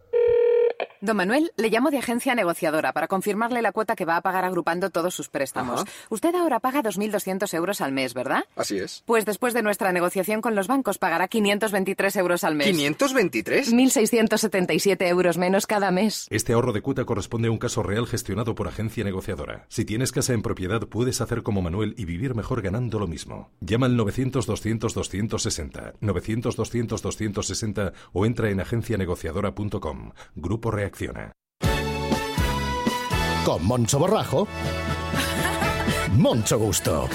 Don Manuel, le llamo de agencia negociadora para confirmarle la cuota que va a pagar agrupando todos sus préstamos. Ajá. Usted ahora paga 2.200 euros al mes, ¿verdad? Así es. Pues después de nuestra negociación con los bancos pagará 523 euros al mes. ¿523? 1.677 euros menos cada mes. Este ahorro de cuota corresponde a un caso real gestionado por agencia negociadora. Si tienes casa en propiedad, puedes hacer como Manuel y vivir mejor ganando lo mismo. Llama al 900-200-260, 900-200-260 o entra en agencianegociadora.com. Grupo Reacciona. Con Moncho Borrajo, Moncho Gusto.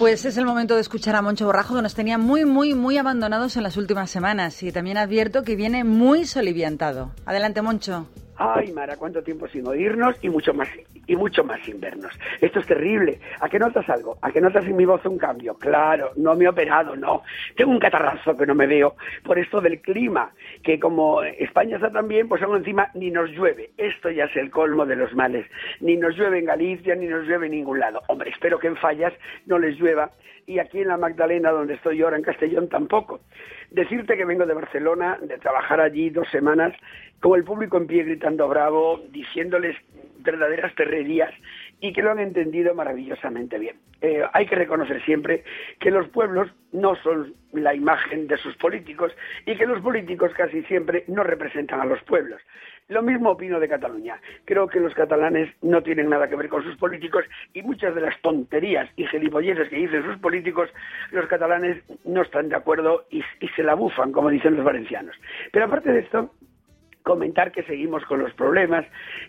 Pues es el momento de escuchar a Moncho Borrajo, que nos tenía muy, muy, muy abandonados en las últimas semanas. Y también advierto que viene muy soliviantado. Adelante, Moncho. Ay, Mara, cuánto tiempo sin oírnos y mucho más y mucho más sin vernos. Esto es terrible. ¿A qué notas algo? ¿A qué notas en mi voz un cambio? Claro, no me he operado, no. Tengo un catarrazo que no me veo por esto del clima, que como España está tan bien, pues aún encima ni nos llueve. Esto ya es el colmo de los males. Ni nos llueve en Galicia, ni nos llueve en ningún lado. Hombre, espero que en Fallas no les llueva y aquí en la Magdalena, donde estoy ahora en Castellón, tampoco. Decirte que vengo de Barcelona, de trabajar allí dos semanas, con el público en pie gritando bravo, diciéndoles verdaderas terrerías y que lo han entendido maravillosamente bien. Eh, hay que reconocer siempre que los pueblos no son la imagen de sus políticos y que los políticos casi siempre no representan a los pueblos. Lo mismo opino de Cataluña. Creo que los catalanes no tienen nada que ver con sus políticos y muchas de las tonterías y gilipolleces que dicen sus políticos, los catalanes no están de acuerdo y, y se la bufan, como dicen los valencianos. Pero aparte de esto, comentar que seguimos con los problemas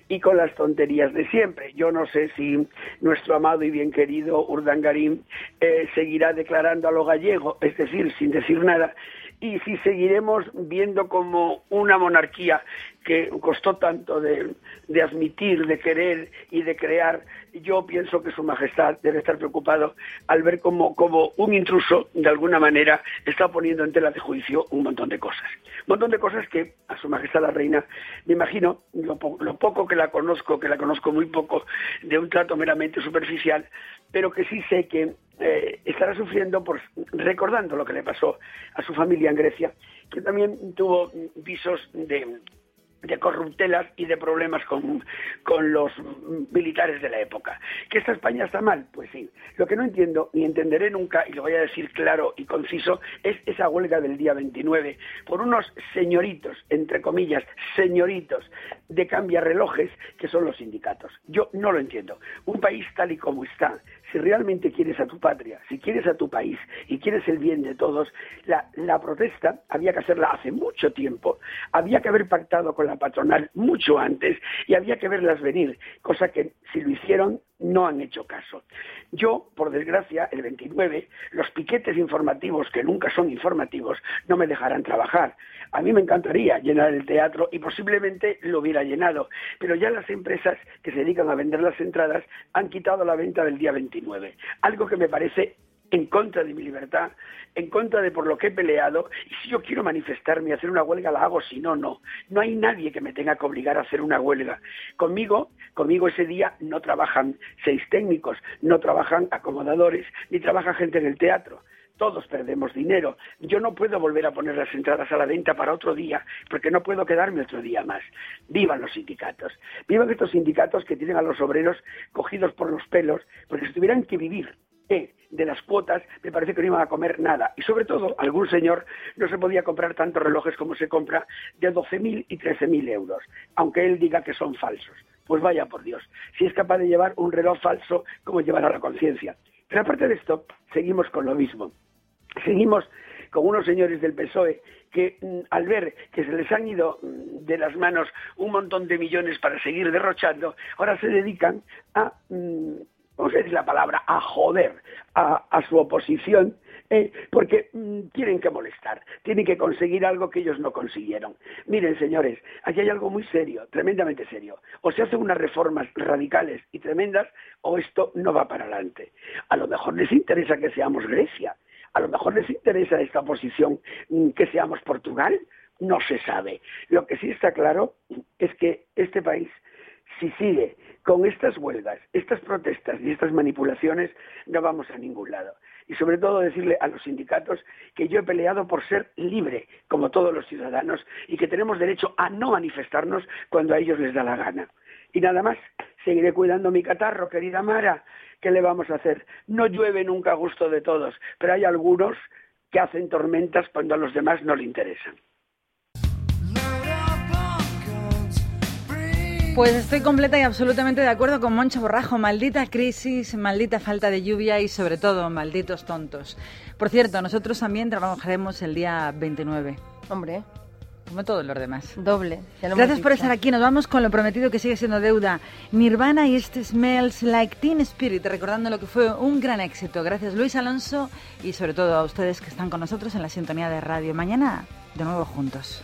y con las tonterías de siempre. Yo no sé si nuestro amado y bien querido Urdangarín eh, seguirá declarando a lo gallego, es decir, sin decir nada, y si seguiremos viendo como una monarquía que costó tanto de, admitir, de querer y de crear, yo pienso que Su Majestad debe estar preocupado al ver como, como un intruso, de alguna manera, está poniendo en tela de juicio un montón de cosas. Un montón de cosas que a Su Majestad la Reina, me imagino, lo, lo poco que la conozco, que la conozco muy poco, de un trato meramente superficial, pero que sí sé que eh, estará sufriendo por recordando lo que le pasó a su familia en Grecia, que también tuvo visos de de corruptelas y de problemas con, con los militares de la época. ¿Que esta España está mal? Pues sí. Lo que no entiendo, ni entenderé nunca, y lo voy a decir claro y conciso, es esa huelga del día 29 por unos señoritos, entre comillas, señoritos de cambiarrelojes que son los sindicatos. Yo no lo entiendo. Un país tal y como está, si realmente quieres a tu patria, si quieres a tu país y quieres el bien de todos, la, protesta había que hacerla hace mucho tiempo, había que haber pactado con la patronal mucho antes y había que verlas venir, cosa que si lo hicieron no han hecho caso. Yo, por desgracia, el 29, los piquetes informativos, que nunca son informativos, no me dejarán trabajar. A mí me encantaría llenar el teatro y posiblemente lo hubiera llenado, pero ya las empresas que se dedican a vender las entradas han quitado la venta del día 29, algo que me parece en contra de mi libertad, en contra de por lo que he peleado, y si yo quiero manifestarme y hacer una huelga, la hago, si no, no. No hay nadie que me tenga que obligar a hacer una huelga. Conmigo, conmigo ese día no trabajan seis técnicos, no trabajan acomodadores, ni trabaja gente en el teatro. Todos perdemos dinero. Yo no puedo volver a poner las entradas a la venta para otro día, porque no puedo quedarme otro día más. Vivan los sindicatos. Vivan estos sindicatos que tienen a los obreros cogidos por los pelos, porque si tuvieran que vivir de las cuotas, me parece que no iban a comer nada. Y sobre todo, algún señor no se podía comprar tantos relojes como se compra de 12.000 y 13.000 euros, aunque él diga que son falsos. Pues vaya por Dios, si es capaz de llevar un reloj falso, ¿cómo llevará la conciencia? Pero aparte de esto, seguimos con lo mismo. Seguimos con unos señores del PSOE que mm, al ver que se les han ido mm, de las manos un montón de millones para seguir derrochando, ahora se dedican a mm, vamos a decir la palabra, a joder a, su oposición, eh, porque mm, tienen que molestar, tienen que conseguir algo que ellos no consiguieron. Miren, señores, aquí hay algo muy serio, tremendamente serio. O se hacen unas reformas radicales y tremendas, o esto no va para adelante. A lo mejor les interesa que seamos Grecia, a lo mejor les interesa esta oposición mm, que seamos Portugal, no se sabe. Lo que sí está claro es que este país si sigue con estas huelgas, estas protestas y estas manipulaciones, no vamos a ningún lado. Y sobre todo decirle a los sindicatos que yo he peleado por ser libre, como todos los ciudadanos, y que tenemos derecho a no manifestarnos cuando a ellos les da la gana. Y nada más, seguiré cuidando mi catarro, querida Mara. ¿Qué le vamos a hacer? No llueve nunca a gusto de todos, pero hay algunos que hacen tormentas cuando a los demás no le interesan. Pues estoy completa y absolutamente de acuerdo con Moncho Borrajo. Maldita crisis, maldita falta de lluvia y sobre todo malditos tontos. Por cierto, nosotros también trabajaremos el día 29. Hombre. Como todos los demás. Doble. Gracias por estar aquí. Nos vamos con lo prometido que sigue siendo deuda. Nirvana y este Smells Like Teen Spirit, recordando lo que fue un gran éxito. Gracias Luis Alonso y sobre todo a ustedes que están con nosotros en la sintonía de radio. Mañana de nuevo juntos.